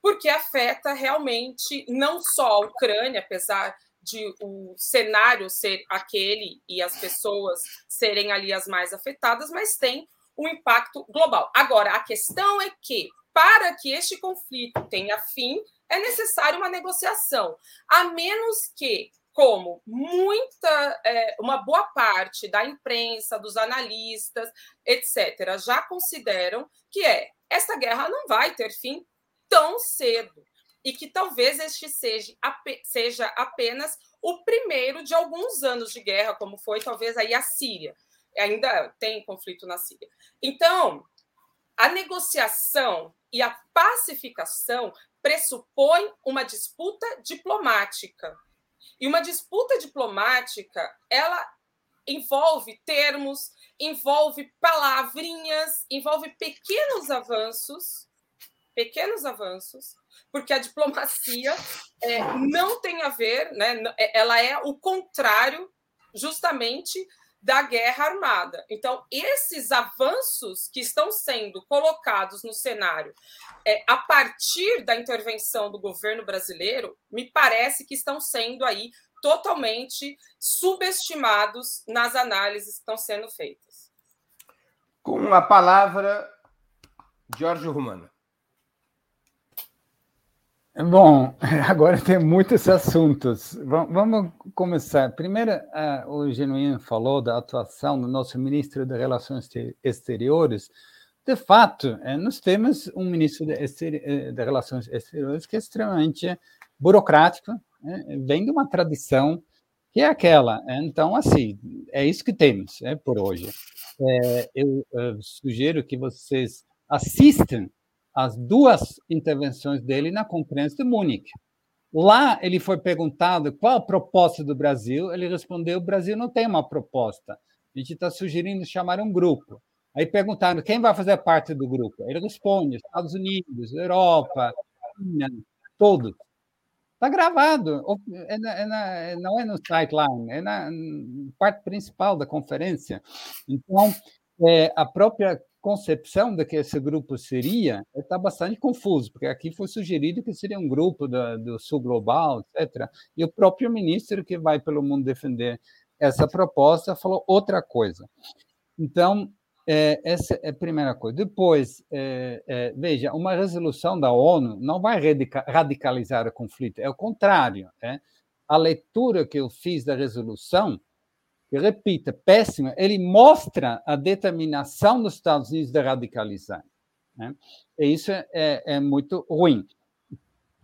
porque afeta realmente não só a Ucrânia, apesar de o cenário ser aquele e as pessoas serem ali as mais afetadas, mas tem um impacto global. Agora, a questão é que, para que este conflito tenha fim, é necessário uma negociação, a menos que, como muita, é, uma boa parte da imprensa, dos analistas, etc., já consideram que é esta guerra não vai ter fim tão cedo e que talvez este seja, seja apenas o primeiro de alguns anos de guerra, como foi talvez aí a Síria. Ainda tem conflito na Síria. Então, a negociação e a pacificação pressupõe uma disputa diplomática. E uma disputa diplomática, ela envolve termos, envolve palavrinhas, envolve pequenos avanços, pequenos avanços, porque a diplomacia é, não tem a ver, né, é, ela é o contrário justamente da guerra armada. Então, esses avanços que estão sendo colocados no cenário é, a partir da intervenção do governo brasileiro, me parece que estão sendo aí totalmente subestimados nas análises que estão sendo feitas. Com a palavra, Jorge Romano. Bom, agora tem muitos assuntos. Vamos começar. Primeiro, o Genuíno falou da atuação do nosso ministro de Relações Exteriores. De fato, é, nós temos um ministro eh, de Relações Exteriores que é extremamente burocrático, né? vem de uma tradição que é aquela. Então, assim, é isso que temos é, por hoje. Eu, eu sugiro que vocês assistam as duas intervenções dele na Conferência de Munique. Lá ele foi perguntado qual a proposta do Brasil, ele respondeu: o Brasil não tem uma proposta. A gente está sugerindo chamar um grupo. Aí perguntaram quem vai fazer parte do grupo. Ele responde: Estados Unidos, Europa, China, todos. Está gravado. É na, é na, não é no sideline, é na parte principal da conferência. Então, é, a própria concepção de que esse grupo seria está bastante confuso, porque aqui foi sugerido que seria um grupo do, do Sul Global, etc. E o próprio ministro que vai pelo mundo defender essa proposta falou outra coisa. Então, é, essa é a primeira coisa. Depois, é, é, veja, uma resolução da ONU não vai radicalizar o conflito, é o contrário. É? A leitura que eu fiz da resolução eu repito, péssima, ele mostra a determinação dos Estados Unidos de radicalizar. Né? E isso é, é, muito ruim.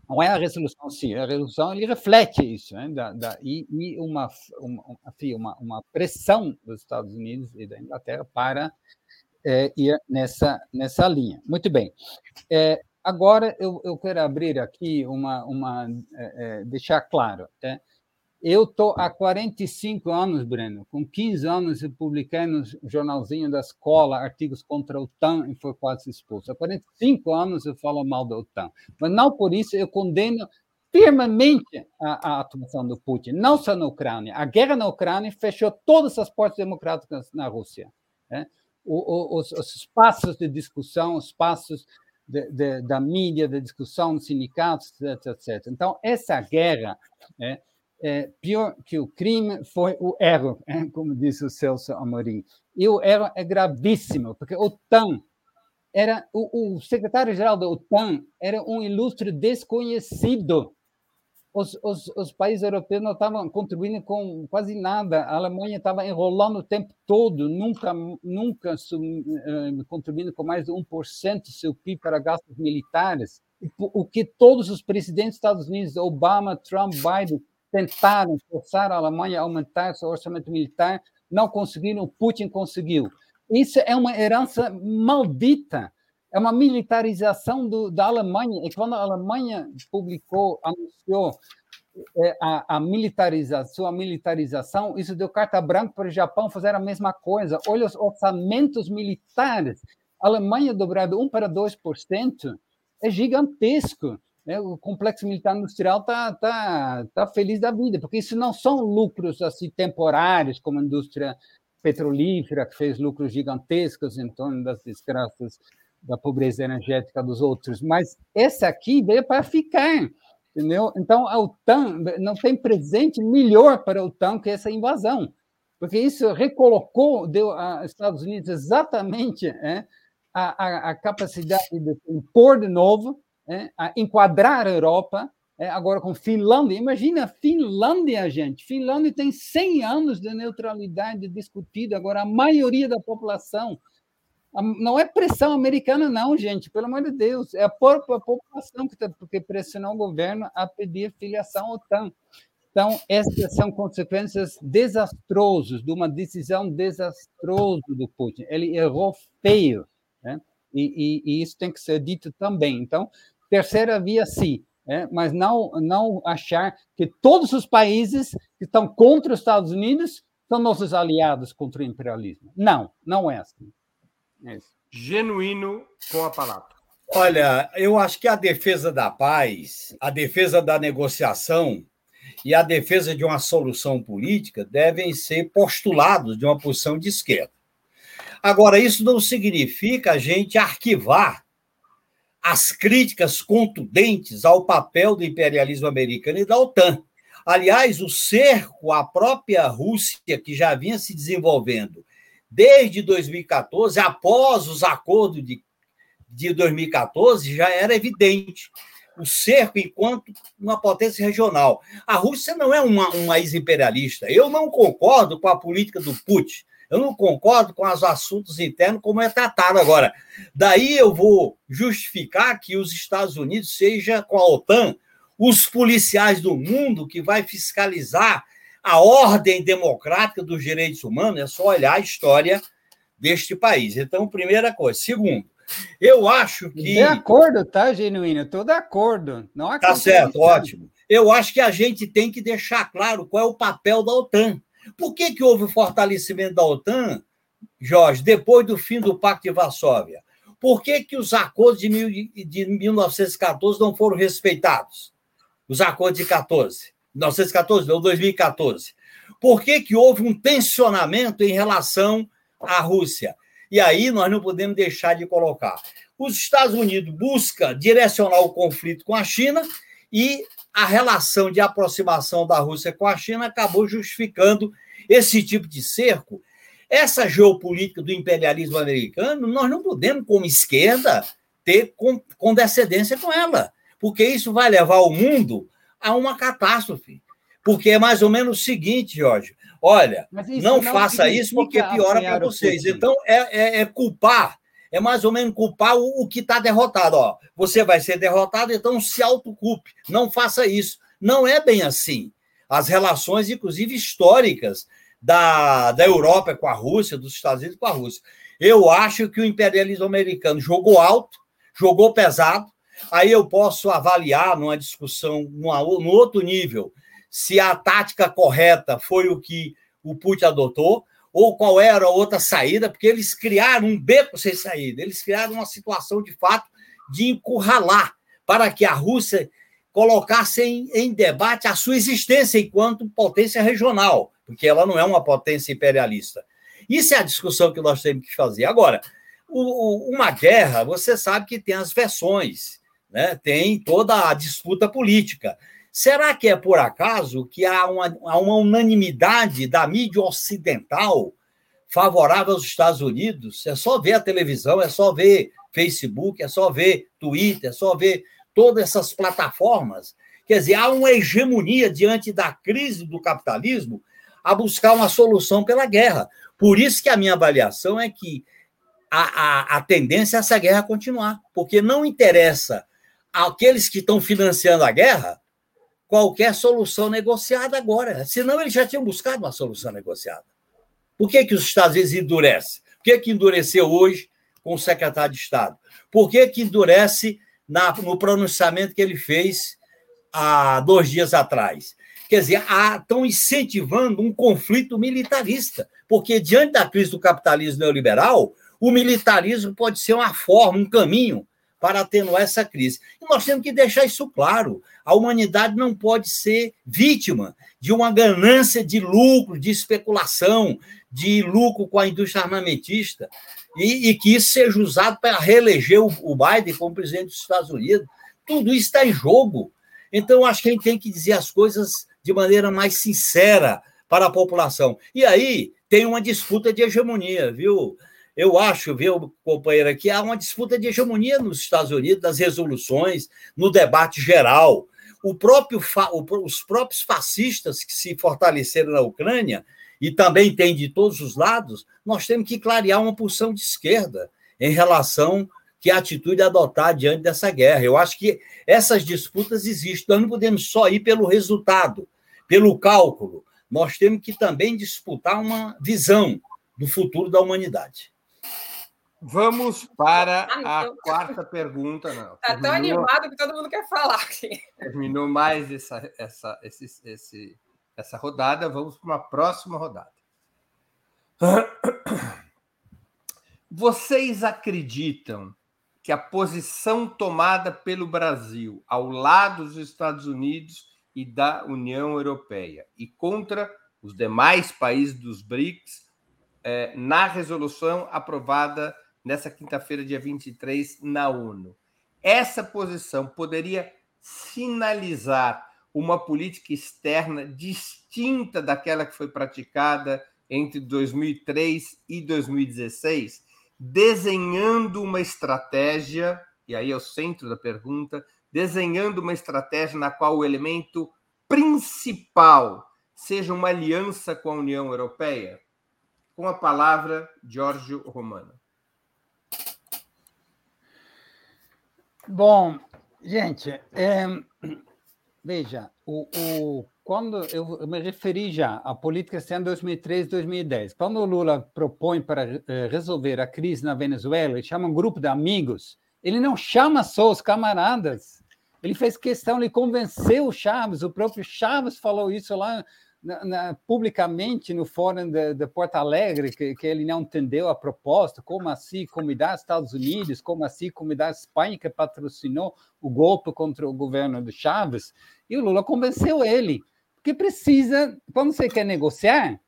Não é a resolução, sim, a resolução ele reflete isso, né? da, da, e, e uma, uma, uma, uma, pressão dos Estados Unidos e da Inglaterra para é, ir nessa, nessa linha. Muito bem. É, agora eu, eu quero abrir aqui uma, uma é, é deixar claro, né? Eu estou há 45 anos, Breno. Com 15 anos, eu publiquei no jornalzinho da escola artigos contra a OTAN e foi quase expulso. Há 45 anos eu falo mal da OTAN. Mas não por isso eu condeno firmemente a, a atuação do Putin, não só na Ucrânia. A guerra na Ucrânia fechou todas as portas democráticas na Rússia. Né? O, o, os, os espaços de discussão, os espaços de, de, da mídia, de discussão, sindicatos, etc, etc. Então, essa guerra... Né, é, pior que o crime foi o erro, é, como disse o Celso Amorim. E o erro é gravíssimo, porque o OTAN era o, o secretário-geral da OTAN era um ilustre desconhecido. Os, os, os, países europeus não estavam contribuindo com quase nada. A Alemanha estava enrolando o tempo todo, nunca, nunca uh, contribuindo com mais de 1% do seu PIB para gastos militares. O que todos os presidentes dos Estados Unidos, Obama, Trump, Biden, tentaram forçar a Alemanha a aumentar seu orçamento militar, não conseguiram, Putin conseguiu. Isso é uma herança maldita, é uma militarização do, da Alemanha. E quando a Alemanha publicou, anunciou é, a, a militarização, sua militarização, isso deu carta branca para o Japão fazer a mesma coisa. Olha os orçamentos militares. A Alemanha dobrado 1 para 2% é gigantesco. Né? O complexo militar industrial está tá, tá feliz da vida, porque isso não são lucros assim temporários, como a indústria petrolífera, que fez lucros gigantescos em torno das desgraças da pobreza energética dos outros, mas esse aqui veio para ficar. Entendeu? Então, a OTAN não tem presente melhor para a OTAN que essa invasão, porque isso recolocou, deu aos Estados Unidos exatamente é, a, a, a, capacidade de impor de novo, é, a enquadrar a Europa, é, agora com Finlândia. Imagina Finlândia, gente. Finlândia tem 100 anos de neutralidade discutida, agora a maioria da população não é pressão americana, não, gente, pelo amor de Deus. É a própria população que, tá, que pressionou o governo a pedir filiação à OTAN. Então, essas são consequências desastrosas de uma decisão desastrosa do Putin. Ele errou feio, né? e, e, e isso tem que ser dito também. Então, terceira via, sim, né? mas não, não achar que todos os países que estão contra os Estados Unidos são nossos aliados contra o imperialismo. Não, não é assim. É Genuíno com a palavra. Olha, eu acho que a defesa da paz, a defesa da negociação e a defesa de uma solução política devem ser postulados de uma posição de esquerda. Agora, isso não significa a gente arquivar as críticas contundentes ao papel do imperialismo americano e da OTAN. Aliás, o cerco à própria Rússia, que já vinha se desenvolvendo desde 2014, após os acordos de, de 2014, já era evidente o cerco enquanto uma potência regional. A Rússia não é uma, um país imperialista. Eu não concordo com a política do Putin. Eu não concordo com os assuntos internos como é tratado agora. Daí eu vou justificar que os Estados Unidos seja com a OTAN os policiais do mundo que vai fiscalizar a ordem democrática dos direitos humanos é só olhar a história deste país. Então, primeira coisa. Segundo, eu acho que. De acordo, tá, Genuíno? Estou de acordo. Não tá certo, ótimo. Eu acho que a gente tem que deixar claro qual é o papel da OTAN. Por que, que houve o fortalecimento da OTAN, Jorge, depois do fim do Pacto de Varsóvia? Por que, que os acordos de, mil, de 1914 não foram respeitados? Os acordos de 14. 1914, não, 2014. Por que, que houve um tensionamento em relação à Rússia? E aí nós não podemos deixar de colocar. Os Estados Unidos busca direcionar o conflito com a China e a relação de aproximação da Rússia com a China acabou justificando esse tipo de cerco. Essa geopolítica do imperialismo americano, nós não podemos, como esquerda, ter condescendência com ela, porque isso vai levar o mundo a uma catástrofe. Porque é mais ou menos o seguinte, Jorge. Olha, não, não, faça isso porque piora para vocês. Então, é, é, é, culpar, é mais ou menos culpar o, o que está derrotado. Ó, você vai ser derrotado, então se autoculpe. Não faça isso. Não é bem assim. As relações, inclusive históricas, da, da Europa com a Rússia, dos Estados Unidos com a Rússia. Eu acho que o imperialismo americano jogou alto, jogou pesado, Aí eu posso avaliar numa discussão numa, no outro nível se a tática correta foi o que o Putin adotou ou qual era a outra saída, porque eles criaram um beco sem saída, eles criaram uma situação de fato de encurralar para que a Rússia colocasse em, em debate a sua existência enquanto potência regional, porque ela não é uma potência imperialista. Isso é a discussão que nós temos que fazer. Agora, o, o, uma guerra, você sabe que tem as versões né? tem toda a disputa política. Será que é por acaso que há uma, há uma unanimidade da mídia ocidental favorável aos Estados Unidos? É só ver a televisão, é só ver Facebook, é só ver Twitter, é só ver todas essas plataformas. Quer dizer, há uma hegemonia diante da crise do capitalismo a buscar uma solução pela guerra. Por isso que a minha avaliação é que a, a, a tendência é essa guerra continuar, porque não interessa aqueles que estão financiando a guerra qualquer solução negociada agora. Senão eles já tinham buscado uma solução negociada. Por que, que os Estados Unidos endurecem? Por que, que endureceu hoje com o secretário de Estado? Por que, que endurece na, no pronunciamento que ele fez há dois dias atrás? Quer dizer, estão incentivando um conflito militarista, porque diante da crise do capitalismo neoliberal, o militarismo pode ser uma forma, um caminho para atenuar essa crise. E nós temos que deixar isso claro. A humanidade não pode ser vítima de uma ganância de lucro, de especulação, de lucro com a indústria armamentista, e, e que isso seja usado para reeleger o, o Biden como presidente dos Estados Unidos. Tudo isso está em jogo. Então, acho que a gente tem que dizer as coisas de maneira mais sincera para a população. E aí tem uma disputa de hegemonia, viu? Eu acho, viu, companheiro, que há uma disputa de hegemonia nos Estados Unidos, das resoluções, no debate geral. O próprio, os próprios fascistas que se fortaleceram na Ucrânia, e também tem de todos os lados, nós temos que clarear uma posição de esquerda em relação que atitude adotar diante dessa guerra. Eu acho que essas disputas existem. Nós não podemos só ir pelo resultado, pelo cálculo. Nós temos que também disputar uma visão do futuro da humanidade. Vamos para ah, a quarta pergunta. Está tão animado que todo mundo quer falar aqui. Terminou mais essa, essa, esse, esse, essa rodada. Vamos para uma próxima rodada. Vocês acreditam que a posição tomada pelo Brasil ao lado dos Estados Unidos e da União Europeia e contra os demais países dos BRICS é, na resolução aprovada nessa quinta-feira, dia 23, na ONU. Essa posição poderia sinalizar uma política externa distinta daquela que foi praticada entre 2003 e 2016, desenhando uma estratégia, e aí é o centro da pergunta, desenhando uma estratégia na qual o elemento principal seja uma aliança com a União Europeia? Com a palavra, Giorgio Romano. Bom, gente, é, veja, o, o, quando eu me referi já à política externa 2003 2010, quando o Lula propõe para é, resolver a crise na Venezuela, ele chama um grupo de amigos, ele não chama só os camaradas, ele fez questão, ele convenceu o Chaves, o próprio Chaves falou isso lá na, na, publicamente no fórum de, de Porto Alegre que, que, ele não entendeu a proposta, como assim convidar Estados Unidos, como assim convidar Espanha, que patrocinou o golpe contra o governo de Chaves, e o Lula convenceu ele, porque precisa, quando você quer negociar,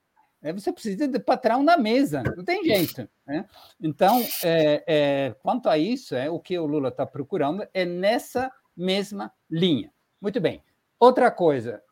é, você precisa de patrão na mesa, não tem jeito. Né? Então, é, é, quanto a isso, é, o que o Lula está procurando é nessa mesma linha. Muito bem. Outra coisa,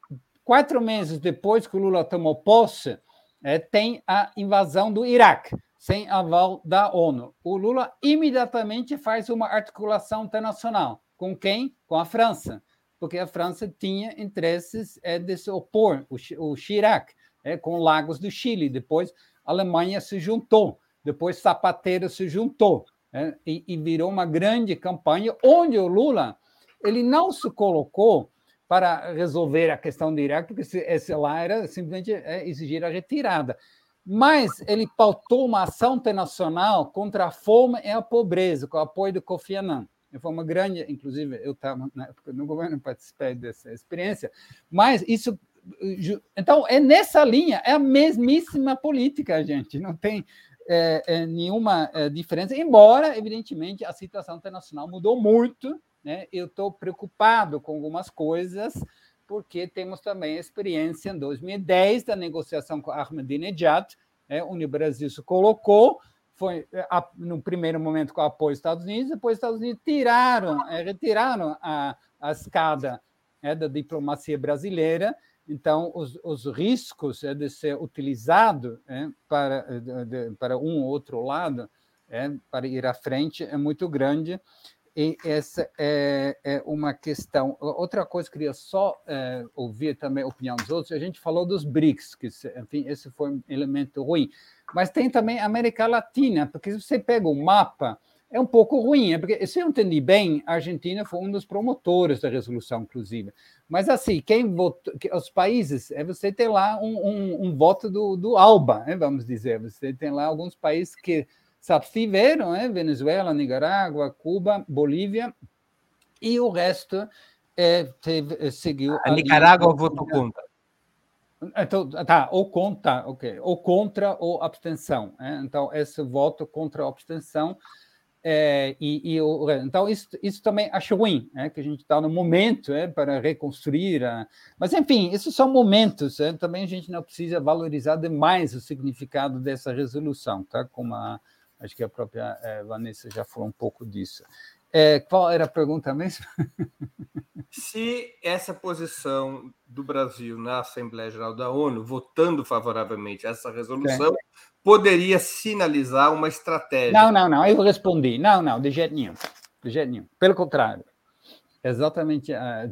Quatro meses depois que o Lula tomou posse, é, tem a invasão do Iraque, sem aval da ONU. O Lula imediatamente faz uma articulação internacional. Com quem? Com a França, porque a França tinha interesses é, de se opor, o, o Chirac, é, com Lagos do Chile. Depois a Alemanha se juntou, depois Zapatero se juntou, é, e, e virou uma grande campanha onde o Lula ele não se colocou para resolver a questão do Iraque, porque esse lá era simplesmente é, exigir a retirada. Mas ele pautou uma ação internacional contra a fome e a pobreza, com o apoio do Kofi Annan. Foi uma grande, inclusive, eu estava na época no governo, participei dessa experiência, mas isso. Então, é nessa linha, é a mesmíssima política, gente, não tem é, é, nenhuma é, diferença, embora, evidentemente, a situação internacional mudou muito né? Eu estou preocupado com algumas coisas, porque temos também a experiência em 2010 da negociação com Ahmadinejad, né? onde o Brasil se colocou, foi a, no primeiro momento com apoio dos Estados Unidos, depois os Estados Unidos tiraram, é, retiraram a, a escada é, da diplomacia brasileira, então os, os riscos é, de ser utilizado é, para, de, para um ou outro lado, é, para ir à frente, é muito grande. E essa é, é, uma questão. Outra coisa queria só é, ouvir também a opinião dos outros. A gente falou dos BRICS, que enfim, esse foi um elemento ruim. Mas tem também a América Latina, porque se você pega o mapa, é um pouco ruim, é porque, se eu entendi bem, a Argentina foi um dos promotores da resolução, inclusive. Mas, assim, quem votou, os países, é você tem lá um, um, um voto do, do ALBA, né, vamos dizer. Você tem lá alguns países que se abstiveram, né, Venezuela, Nicarágua, Cuba, Bolívia, e o resto é, teve, seguiu. A Nicarágua votou contra. Então, tá, ou contra, ok, ou contra ou abstenção. Né? Então, esse voto contra a abstenção é, e, e, então, isso, isso também acho ruim, né? que a gente está no momento é, para reconstruir. A... Mas, enfim, esses são momentos. É? Também a gente não precisa valorizar demais o significado dessa resolução, tá? como a, acho que a própria é, Vanessa já falou um pouco disso. É, qual era a pergunta mesmo? Se essa posição do Brasil na Assembleia Geral da ONU, votando favoravelmente essa resolução, é. poderia sinalizar uma estratégia. Não, não, não. Eu respondi. Não, não, de jeito nenhum. De jeito nenhum. Pelo contrário. Exatamente. A,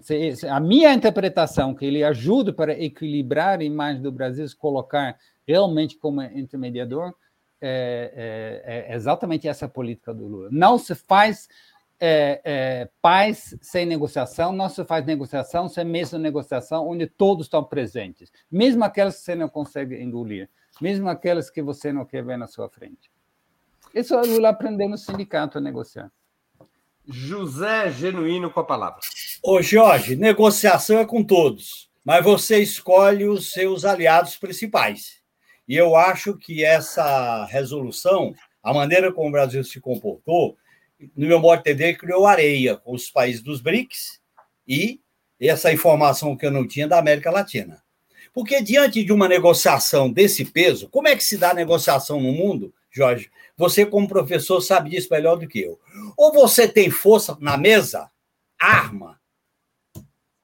a minha interpretação, que ele ajuda para equilibrar a imagem do Brasil, se colocar realmente como intermediador, é, é, é exatamente essa política do Lula. Não se faz é, é, paz sem negociação, não se faz negociação sem mesmo negociação onde todos estão presentes, mesmo aquelas que você não consegue engolir, mesmo aquelas que você não quer ver na sua frente. Isso o Lula aprendeu no sindicato a negociar. José Genuíno com a palavra. Ô, Jorge, negociação é com todos, mas você escolhe os seus aliados principais. E eu acho que essa resolução, a maneira como o Brasil se comportou, no meu modo de entender, criou areia com os países dos BRICS e essa informação que eu não tinha da América Latina. Porque diante de uma negociação desse peso, como é que se dá negociação no mundo, Jorge? Você, como professor, sabe disso melhor do que eu. Ou você tem força na mesa, arma,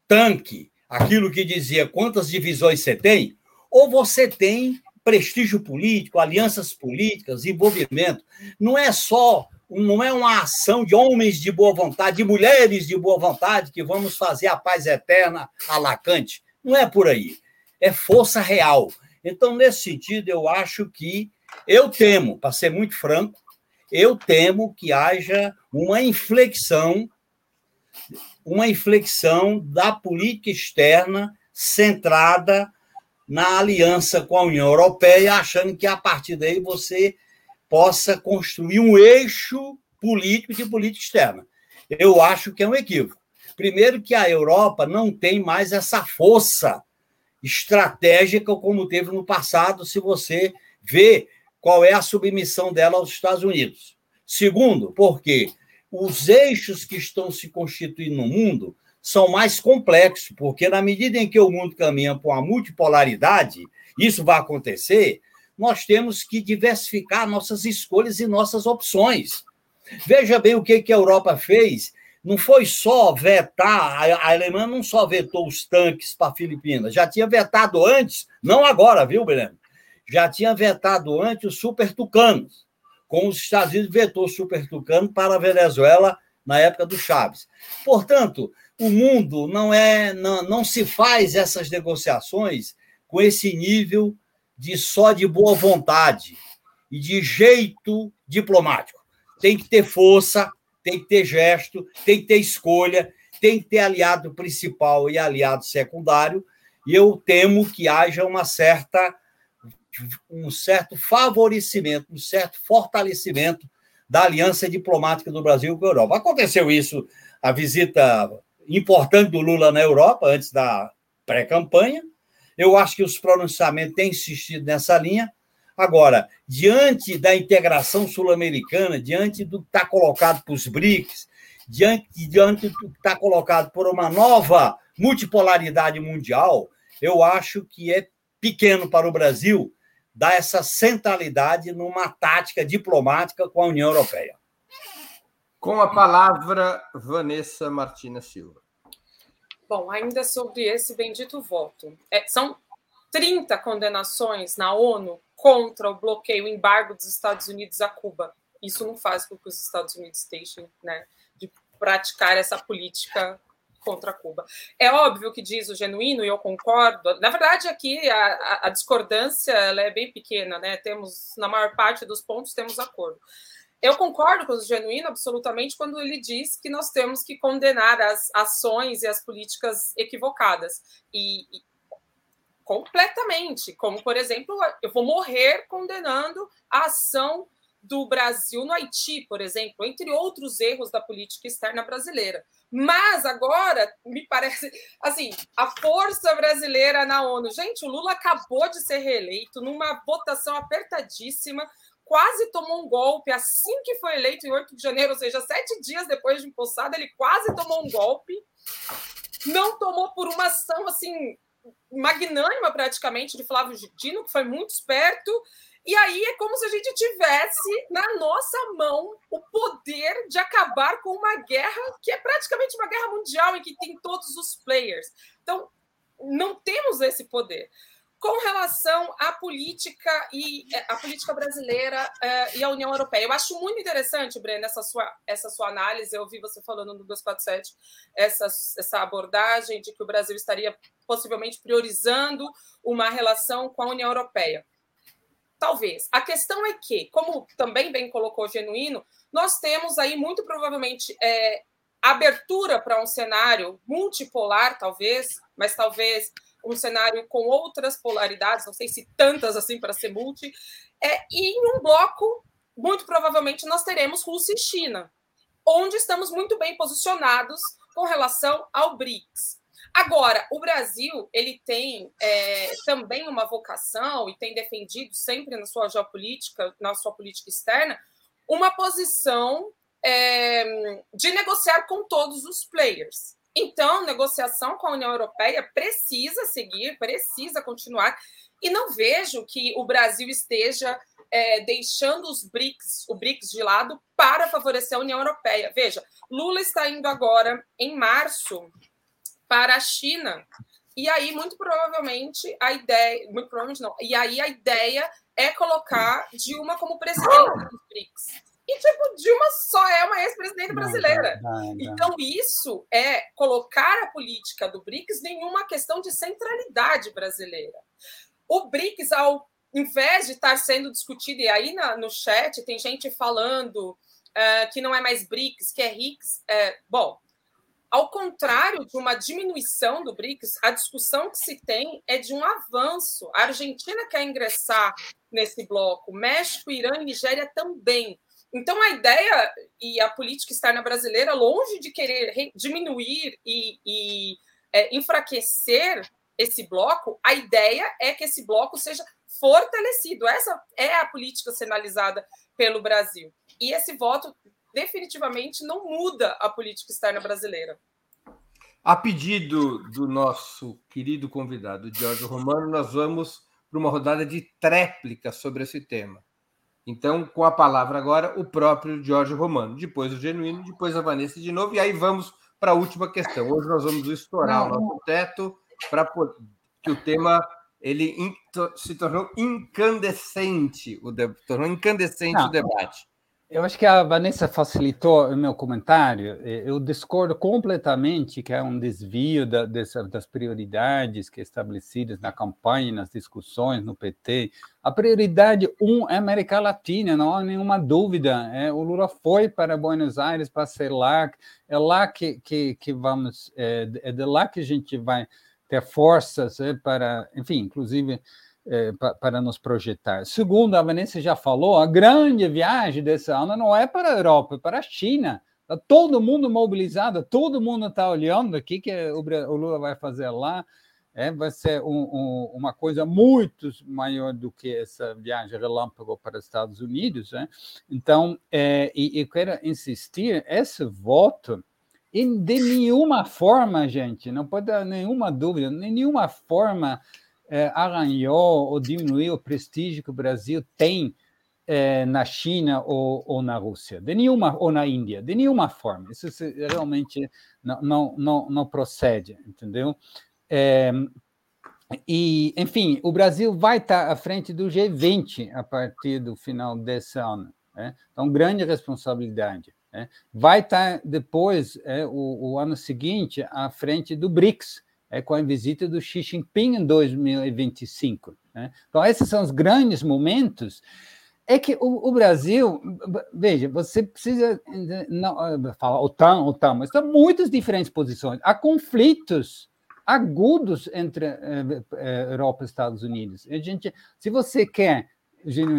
tanque, aquilo que dizia quantas divisões você tem, ou você tem prestígio político, alianças políticas, envolvimento. Não é só não é uma ação de homens de boa vontade, de mulheres de boa vontade, que vamos fazer a paz eterna a lacante. Não é por aí. É força real. Então, nesse sentido, eu acho que eu temo, para ser muito franco, eu temo que haja uma inflexão, uma inflexão da política externa centrada na aliança com a União Europeia, achando que a partir daí você possa construir um eixo político de política externa. Eu acho que é um equívoco. Primeiro, que a Europa não tem mais essa força estratégica como teve no passado, se você vê qual é a submissão dela aos Estados Unidos. Segundo, porque os eixos que estão se constituindo no mundo são mais complexos, porque na medida em que o mundo caminha para uma multipolaridade, isso vai acontecer, nós temos que diversificar nossas escolhas e nossas opções. Veja bem o que, a Europa fez. Não foi só vetar, a Alemanha não só vetou os tanques para Filipinas, já tinha vetado antes, não agora, viu, Breno? Já tinha vetado antes os super tucanos, como os Estados Unidos vetou o super tucano para a Venezuela na época do Chaves. Portanto, o mundo não é não, não se faz essas negociações com esse nível de só de boa vontade e de jeito diplomático. Tem que ter força, tem que ter gesto, tem que ter escolha, tem que ter aliado principal e aliado secundário, e eu temo que haja uma certa um certo favorecimento, um certo fortalecimento da aliança diplomática do Brasil com a Europa. Aconteceu isso, a visita importante do Lula na Europa, antes da pré-campanha, eu acho que os pronunciamentos têm insistido nessa linha. Agora, diante da integração sul-americana, diante do que está colocado para os BRICS, diante, diante do que está colocado por uma nova multipolaridade mundial, eu acho que é pequeno para o Brasil dar essa centralidade numa tática diplomática com a União Europeia. Com a palavra, Vanessa Martina Silva. Bom, ainda sobre esse bendito voto. É, são 30 condenações na ONU contra o bloqueio, o embargo dos Estados Unidos a Cuba. Isso não faz com que os Estados Unidos deixem né, de praticar essa política contra Cuba. É óbvio que diz o genuíno, e eu concordo. Na verdade, aqui a, a discordância é bem pequena, né? Temos, na maior parte dos pontos, temos acordo. Eu concordo com o Genuíno absolutamente quando ele diz que nós temos que condenar as ações e as políticas equivocadas. E, e completamente, como por exemplo, eu vou morrer condenando a ação do Brasil no Haiti, por exemplo, entre outros erros da política externa brasileira. Mas agora, me parece, assim, a força brasileira na ONU. Gente, o Lula acabou de ser reeleito numa votação apertadíssima, quase tomou um golpe assim que foi eleito em 8 de janeiro, ou seja, sete dias depois de empossado, ele quase tomou um golpe. Não tomou por uma ação, assim, magnânima praticamente de Flávio Dino, que foi muito esperto, e aí é como se a gente tivesse na nossa mão o poder de acabar com uma guerra que é praticamente uma guerra mundial em que tem todos os players. Então, não temos esse poder. Com relação à política e é, a política brasileira uh, e a União Europeia, eu acho muito interessante, Breno, essa sua, essa sua análise. Eu ouvi você falando no 247 essa, essa abordagem de que o Brasil estaria possivelmente priorizando uma relação com a União Europeia. Talvez. A questão é que, como também bem colocou Genuíno, nós temos aí muito provavelmente é, abertura para um cenário multipolar, talvez, mas talvez um cenário com outras polaridades, não sei se tantas assim para ser multi, é, e em um bloco, muito provavelmente, nós teremos Rússia e China, onde estamos muito bem posicionados com relação ao BRICS. Agora, o Brasil ele tem é, também uma vocação e tem defendido sempre na sua geopolítica, na sua política externa, uma posição é, de negociar com todos os players. Então, negociação com a União Europeia precisa seguir, precisa continuar, e não vejo que o Brasil esteja é, deixando os BRICS, o BRICS de lado para favorecer a União Europeia. Veja, Lula está indo agora em março para a China. E aí, muito provavelmente, a ideia. Muito provavelmente não. E aí, a ideia é colocar Dilma como presidente dos BRICS. E, tipo, Dilma só é uma ex-presidente brasileira. Não, não, não, então, isso é colocar a política do BRICS em uma questão de centralidade brasileira. O BRICS, ao invés de estar sendo discutido, e aí na, no chat tem gente falando uh, que não é mais BRICS, que é RICS. É, bom, ao contrário de uma diminuição do BRICS, a discussão que se tem é de um avanço. A Argentina quer ingressar nesse bloco, México, Irã e Nigéria também. Então, a ideia e a política externa brasileira, longe de querer diminuir e, e é, enfraquecer esse bloco, a ideia é que esse bloco seja fortalecido. Essa é a política sinalizada pelo Brasil. E esse voto definitivamente não muda a política externa brasileira. A pedido do nosso querido convidado Jorge Romano, nós vamos para uma rodada de tréplica sobre esse tema. Então, com a palavra agora, o próprio Jorge Romano, depois o Genuíno, depois a Vanessa de novo, e aí vamos para a última questão. Hoje nós vamos estourar o nosso teto para que o tema ele se tornou incandescente, o de, tornou incandescente não, o debate. Eu acho que a Vanessa facilitou o meu comentário. Eu discordo completamente que é um desvio da, dessa, das prioridades que estabelecidas na campanha, nas discussões no PT. A prioridade um é América Latina, não há nenhuma dúvida. É, o Lula foi para Buenos Aires para ser lá, é lá que, que, que vamos, é, é de lá que a gente vai ter forças é, para, enfim, inclusive é, para nos projetar. Segundo, a Vanessa já falou, a grande viagem desse ano não é para a Europa, é para a China. Está todo mundo mobilizado, todo mundo está olhando o que, que o Lula vai fazer lá. É, vai ser um, um, uma coisa muito maior do que essa viagem relâmpago para os Estados Unidos. Né? Então, é, e, e quero insistir, esse voto, de nenhuma forma, gente, não pode dar nenhuma dúvida, de nenhuma forma é, arranhou ou diminuiu o prestígio que o Brasil tem é, na China ou, ou, na Rússia, de nenhuma ou na Índia, de nenhuma forma. Isso realmente não, não, não, não procede, entendeu? É, e, enfim, o Brasil vai estar à frente do G20 a partir do final desse ano. Né? Então, grande responsabilidade. Né? Vai estar depois, é, o, o ano seguinte, à frente do BRICS, é, com a visita do Xi Jinping em 2025. Né? Então, esses são os grandes momentos. é que o, o, Brasil, veja, você precisa não, falar OTAN, OTAN, mas são muitas diferentes posições. Há conflitos agudos entre eh, eh, Europa e Estados Unidos. A gente, se você quer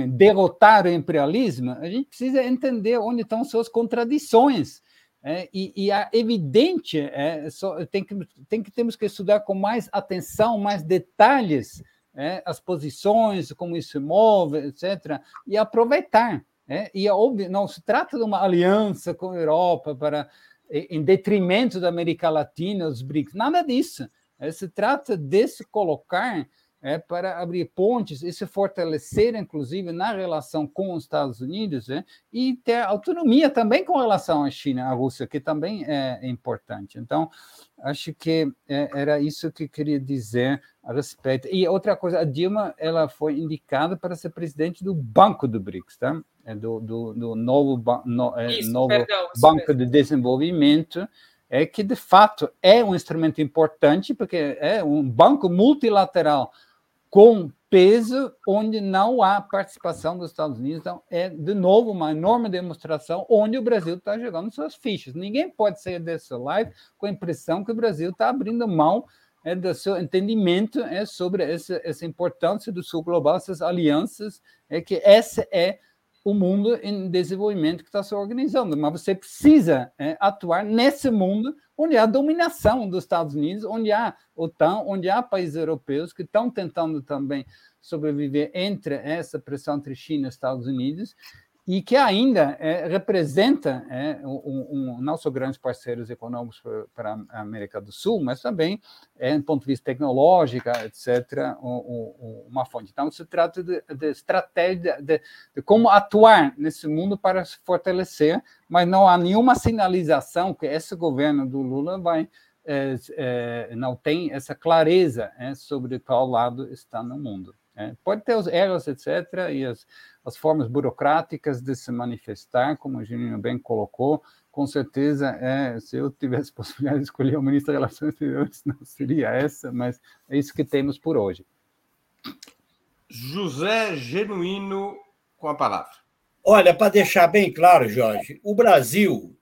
derrotar o imperialismo, a gente precisa entender onde estão suas contradições. É, e, e é evidente, é, só, tem, que, tem que temos que estudar com mais atenção, mais detalhes, é, as posições, como isso se move, etc., e aproveitar. É, e é óbvio, não se trata de uma aliança com a Europa para em detrimento da América Latina, os BRICS, nada disso. É, se trata de se colocar é, para abrir pontes e se fortalecer, inclusive, na relação com os Estados Unidos é, e ter autonomia também com relação à China, à Rússia, que também é importante. Então, acho que é, era isso que eu queria dizer a respeito. E outra coisa, a Dilma ela foi indicada para ser presidente do Banco do BRICS, tá? É do, do, do novo, no, é, isso, novo perdão, Banco de Desenvolvimento, é que de fato é um instrumento importante, porque é um banco multilateral com peso onde não há participação dos Estados Unidos. Então, é, de novo, uma enorme demonstração onde o Brasil está jogando suas fichas. Ninguém pode sair dessa live com a impressão que o Brasil está abrindo mão é, do seu entendimento é, sobre essa, essa importância do sul global, essas alianças, é que essa é o mundo em desenvolvimento que está se organizando, mas você precisa é, atuar nesse mundo onde há dominação dos Estados Unidos, onde há OTAN, onde há países europeus que estão tentando também sobreviver entre essa pressão entre China e Estados Unidos, e que ainda é, representa é, um, um, não só grandes parceiros econômicos para a América do Sul, mas também, é, do ponto de vista tecnológico, etc., um, uma fonte. Então, se trata de, de estratégia, de, de, como atuar nesse mundo para se fortalecer, mas não há nenhuma sinalização que esse governo do Lula vai é, é, não tem essa clareza é, sobre qual lado está no mundo. É, pode ter os erros, etc., e as, as formas burocráticas de se manifestar, como o Juninho bem colocou, com certeza, é, se eu tivesse possibilidade de escolher o ministro das Relações Exteriores, não seria essa, mas é isso que temos por hoje. José Genuíno, com a palavra. Olha, para deixar bem claro, Jorge, o Brasil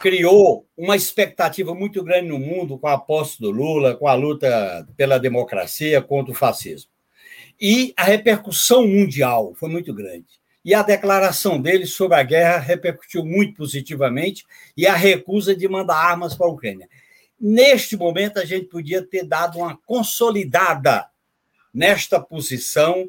criou uma expectativa muito grande no mundo com a posse do Lula, com a luta pela democracia contra o fascismo. E a repercussão mundial foi muito grande. E a declaração dele sobre a guerra repercutiu muito positivamente e a recusa de mandar armas para a Ucrânia. Neste momento, a gente podia ter dado uma consolidada nesta posição,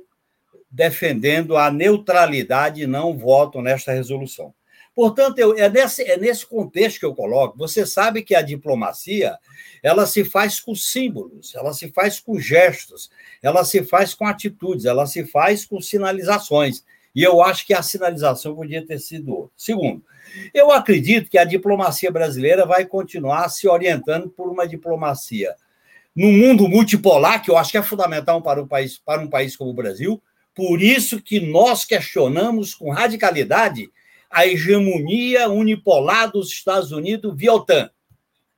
defendendo a neutralidade e não voto nesta resolução. Portanto, eu, é, nesse, é nesse contexto que eu coloco. Você sabe que a diplomacia ela se faz com símbolos, ela se faz com gestos, ela se faz com atitudes, ela se faz com sinalizações. E eu acho que a sinalização podia ter sido outra. Segundo, eu acredito que a diplomacia brasileira vai continuar se orientando por uma diplomacia no mundo multipolar, que eu acho que é fundamental para um país, para um país como o Brasil. Por isso que nós questionamos com radicalidade a hegemonia unipolar dos Estados Unidos via OTAN.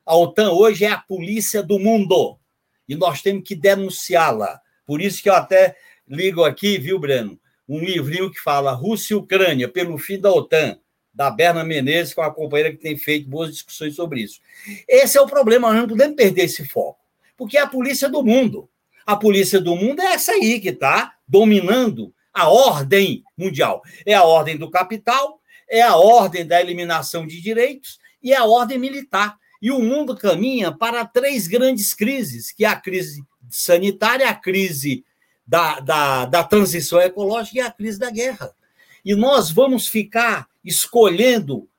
A OTAN hoje é a polícia do mundo e nós temos que denunciá-la. Por isso que eu até ligo aqui, viu, Breno, um livrinho que fala Rússia e Ucrânia pelo fim da OTAN, da Berna Menezes, que é uma companheira que tem feito boas discussões sobre isso. Esse é o problema, nós não podemos perder esse foco, porque é a polícia do mundo. A polícia do mundo é essa aí que está dominando a ordem mundial. É a ordem do capital, é a ordem da eliminação de direitos e a ordem militar. E o mundo caminha para três grandes crises, que é a crise sanitária, a crise da, da, da transição ecológica e a crise da guerra. E nós vamos ficar escolhendo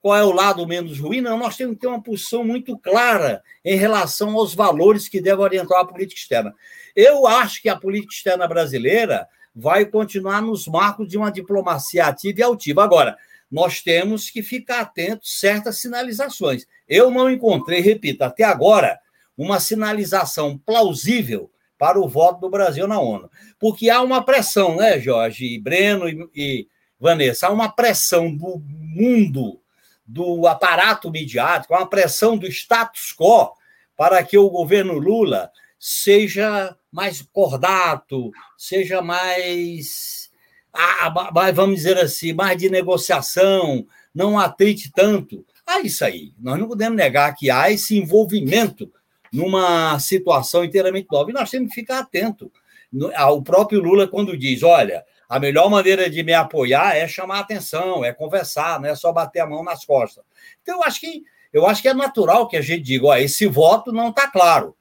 qual é o lado menos ruim, não, nós temos que ter uma posição muito clara em relação aos valores que devem orientar a política externa. Eu acho que a política externa brasileira vai continuar nos marcos de uma diplomacia ativa e altiva. Agora, nós temos que ficar atentos a certas sinalizações. Eu não encontrei, repito, até agora, uma sinalização plausível para o voto do Brasil na ONU. Porque há uma pressão, né, Jorge, Breno e, e Vanessa, há uma pressão do mundo, do aparato midiático, há uma pressão do status quo para que o governo Lula seja mais cordato, seja mais a, a, vamos dizer assim, mais de negociação, não atrite tanto. Há isso aí. Nós não podemos negar que há esse envolvimento numa situação inteiramente nova. E nós temos que ficar atento. O próprio Lula, quando diz: olha, a melhor maneira de me apoiar é chamar atenção, é conversar, não é só bater a mão nas costas. Então, eu acho que, eu acho que é natural que a gente diga: ó, esse voto não está claro.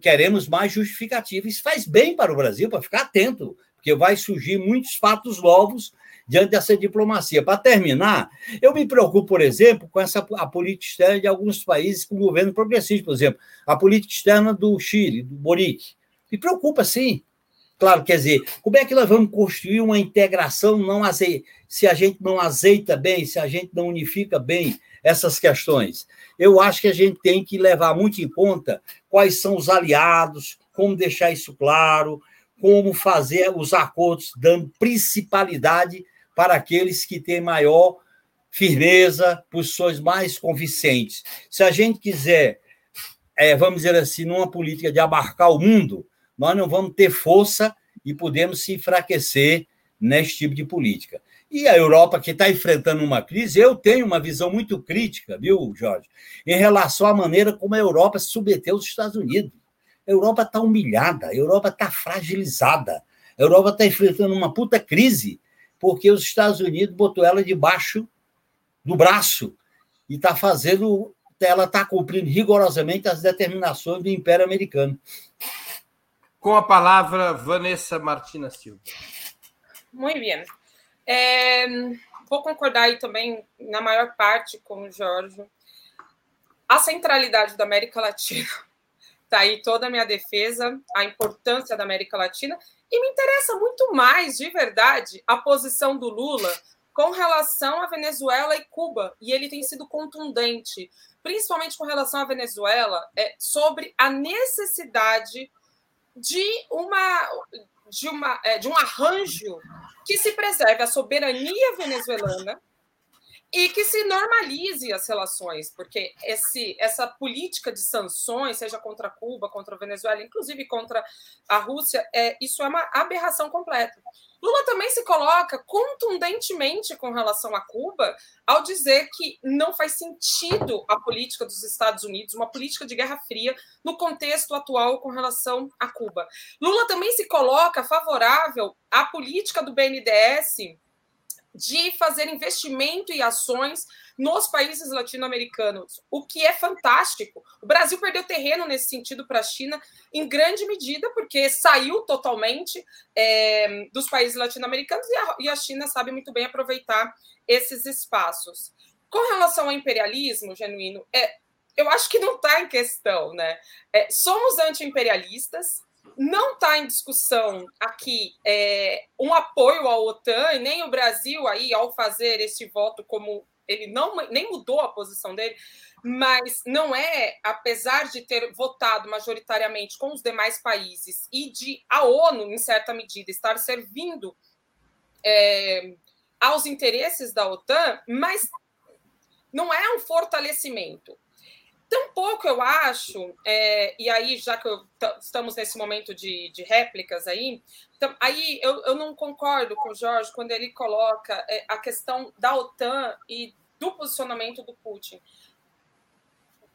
Queremos mais justificativa. Isso faz bem para o Brasil, para ficar atento, porque vai surgir muitos fatos novos diante dessa diplomacia. Para terminar, eu me preocupo, por exemplo, com essa a política externa de alguns países com governo progressista, por exemplo, a política externa do Chile, do Boric. Me preocupa, sim. Claro, quer dizer, como é que nós vamos construir uma integração não azeita, se a gente não azeita bem, se a gente não unifica bem essas questões? Eu acho que a gente tem que levar muito em conta quais são os aliados, como deixar isso claro, como fazer os acordos dando principalidade para aqueles que têm maior firmeza, posições mais convincentes. Se a gente quiser, é, vamos dizer assim, numa política de abarcar o mundo, nós não vamos ter força e podemos se enfraquecer nesse tipo de política. E a Europa, que está enfrentando uma crise, eu tenho uma visão muito crítica, viu, Jorge, em relação à maneira como a Europa se submeteu aos Estados Unidos. A Europa está humilhada, a Europa está fragilizada, a Europa está enfrentando uma puta crise porque os Estados Unidos botou ela debaixo do braço e está fazendo, ela está cumprindo rigorosamente as determinações do Império Americano. Com a palavra, Vanessa Martina Silva. Muito bem. É, vou concordar aí também, na maior parte, com o Jorge. A centralidade da América Latina está aí toda a minha defesa, a importância da América Latina e me interessa muito mais, de verdade, a posição do Lula com relação à Venezuela e Cuba. E ele tem sido contundente, principalmente com relação à Venezuela, é, sobre a necessidade de uma de, uma, é, de um arranjo que se preserve a soberania venezuelana e que se normalize as relações, porque esse, essa política de sanções, seja contra Cuba, contra a Venezuela, inclusive contra a Rússia, é, isso é uma aberração completa. Lula também se coloca contundentemente com relação a Cuba ao dizer que não faz sentido a política dos Estados Unidos, uma política de guerra fria, no contexto atual com relação a Cuba. Lula também se coloca favorável à política do BNDES de fazer investimento e ações nos países latino-americanos, o que é fantástico. O Brasil perdeu terreno nesse sentido para a China, em grande medida, porque saiu totalmente é, dos países latino-americanos e, e a China sabe muito bem aproveitar esses espaços. Com relação ao imperialismo genuíno, é, eu acho que não está em questão, né? É, somos anti-imperialistas, não está em discussão aqui é, um apoio à OTAN, e nem o Brasil aí, ao fazer esse voto, como ele não nem mudou a posição dele, mas não é, apesar de ter votado majoritariamente com os demais países e de a ONU, em certa medida, estar servindo é, aos interesses da OTAN, mas não é um fortalecimento. Tampouco eu acho, é, e aí, já que eu, estamos nesse momento de, de réplicas aí, então, aí eu, eu não concordo com o Jorge quando ele coloca é, a questão da OTAN e do posicionamento do Putin.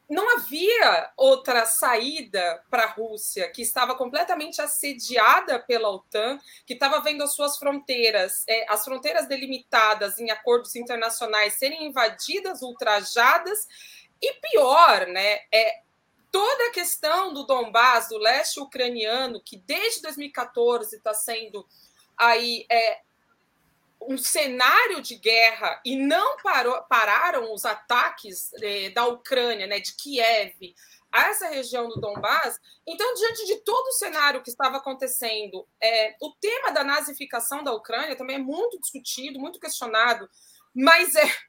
Não havia outra saída para a Rússia, que estava completamente assediada pela OTAN, que estava vendo as suas fronteiras, é, as fronteiras delimitadas em acordos internacionais serem invadidas, ultrajadas, e pior, né, é toda a questão do Donbass, do leste ucraniano, que desde 2014 está sendo aí é, um cenário de guerra e não parou, pararam os ataques é, da Ucrânia, né, de Kiev, a essa região do Donbass. Então, diante de todo o cenário que estava acontecendo, é, o tema da nazificação da Ucrânia também é muito discutido, muito questionado, mas é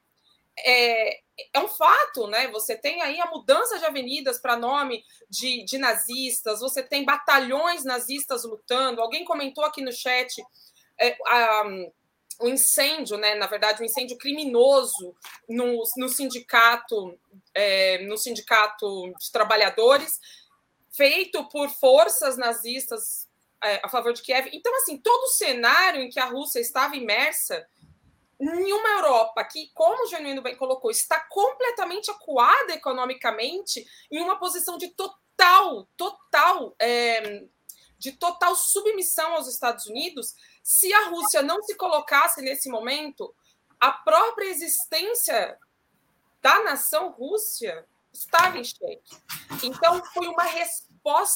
é, é um fato, né? Você tem aí a mudança de avenidas para nome de, de nazistas, você tem batalhões nazistas lutando. Alguém comentou aqui no chat é, o incêndio, né? Na verdade, um incêndio criminoso no, no sindicato, é, no sindicato de trabalhadores, feito por forças nazistas é, a favor de Kiev. Então, assim, todo o cenário em que a Rússia estava imersa em uma Europa que, como o Genuíno bem colocou, está completamente acuada economicamente, em uma posição de total, total, é, de total submissão aos Estados Unidos, se a Rússia não se colocasse nesse momento, a própria existência da nação Rússia estava em xeque. Então, foi uma resposta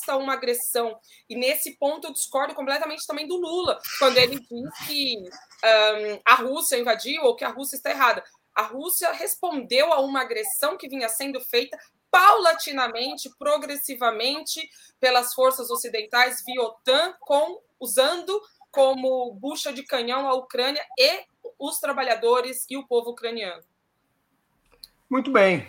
a uma agressão. E nesse ponto eu discordo completamente também do Lula, quando ele diz que um, a Rússia invadiu ou que a Rússia está errada. A Rússia respondeu a uma agressão que vinha sendo feita paulatinamente, progressivamente, pelas forças ocidentais via OTAN, com, usando como bucha de canhão a Ucrânia e os trabalhadores e o povo ucraniano. Muito bem.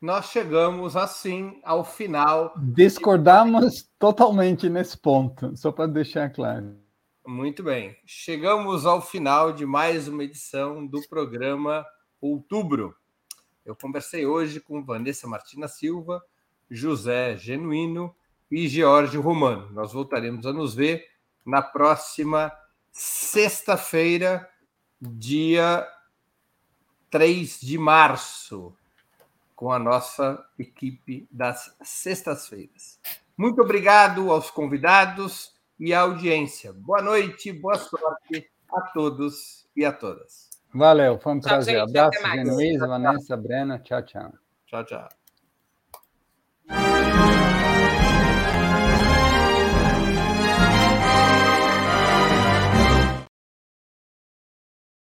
Nós chegamos assim ao final. Discordamos totalmente nesse ponto, só para deixar claro. Muito bem. Chegamos ao final de mais uma edição do programa Outubro. Eu conversei hoje com Vanessa Martina Silva, José Genuíno e George Romano. Nós voltaremos a nos ver na próxima sexta-feira, dia 3 de março, com a nossa equipe das sextas-feiras. Muito obrigado aos convidados e à audiência. Boa noite, boa sorte a todos e a todas. Valeu, foi um prazer. Tchau, Abraço, Genuísa, Vanessa, Brena. Tchau, tchau. Tchau, tchau.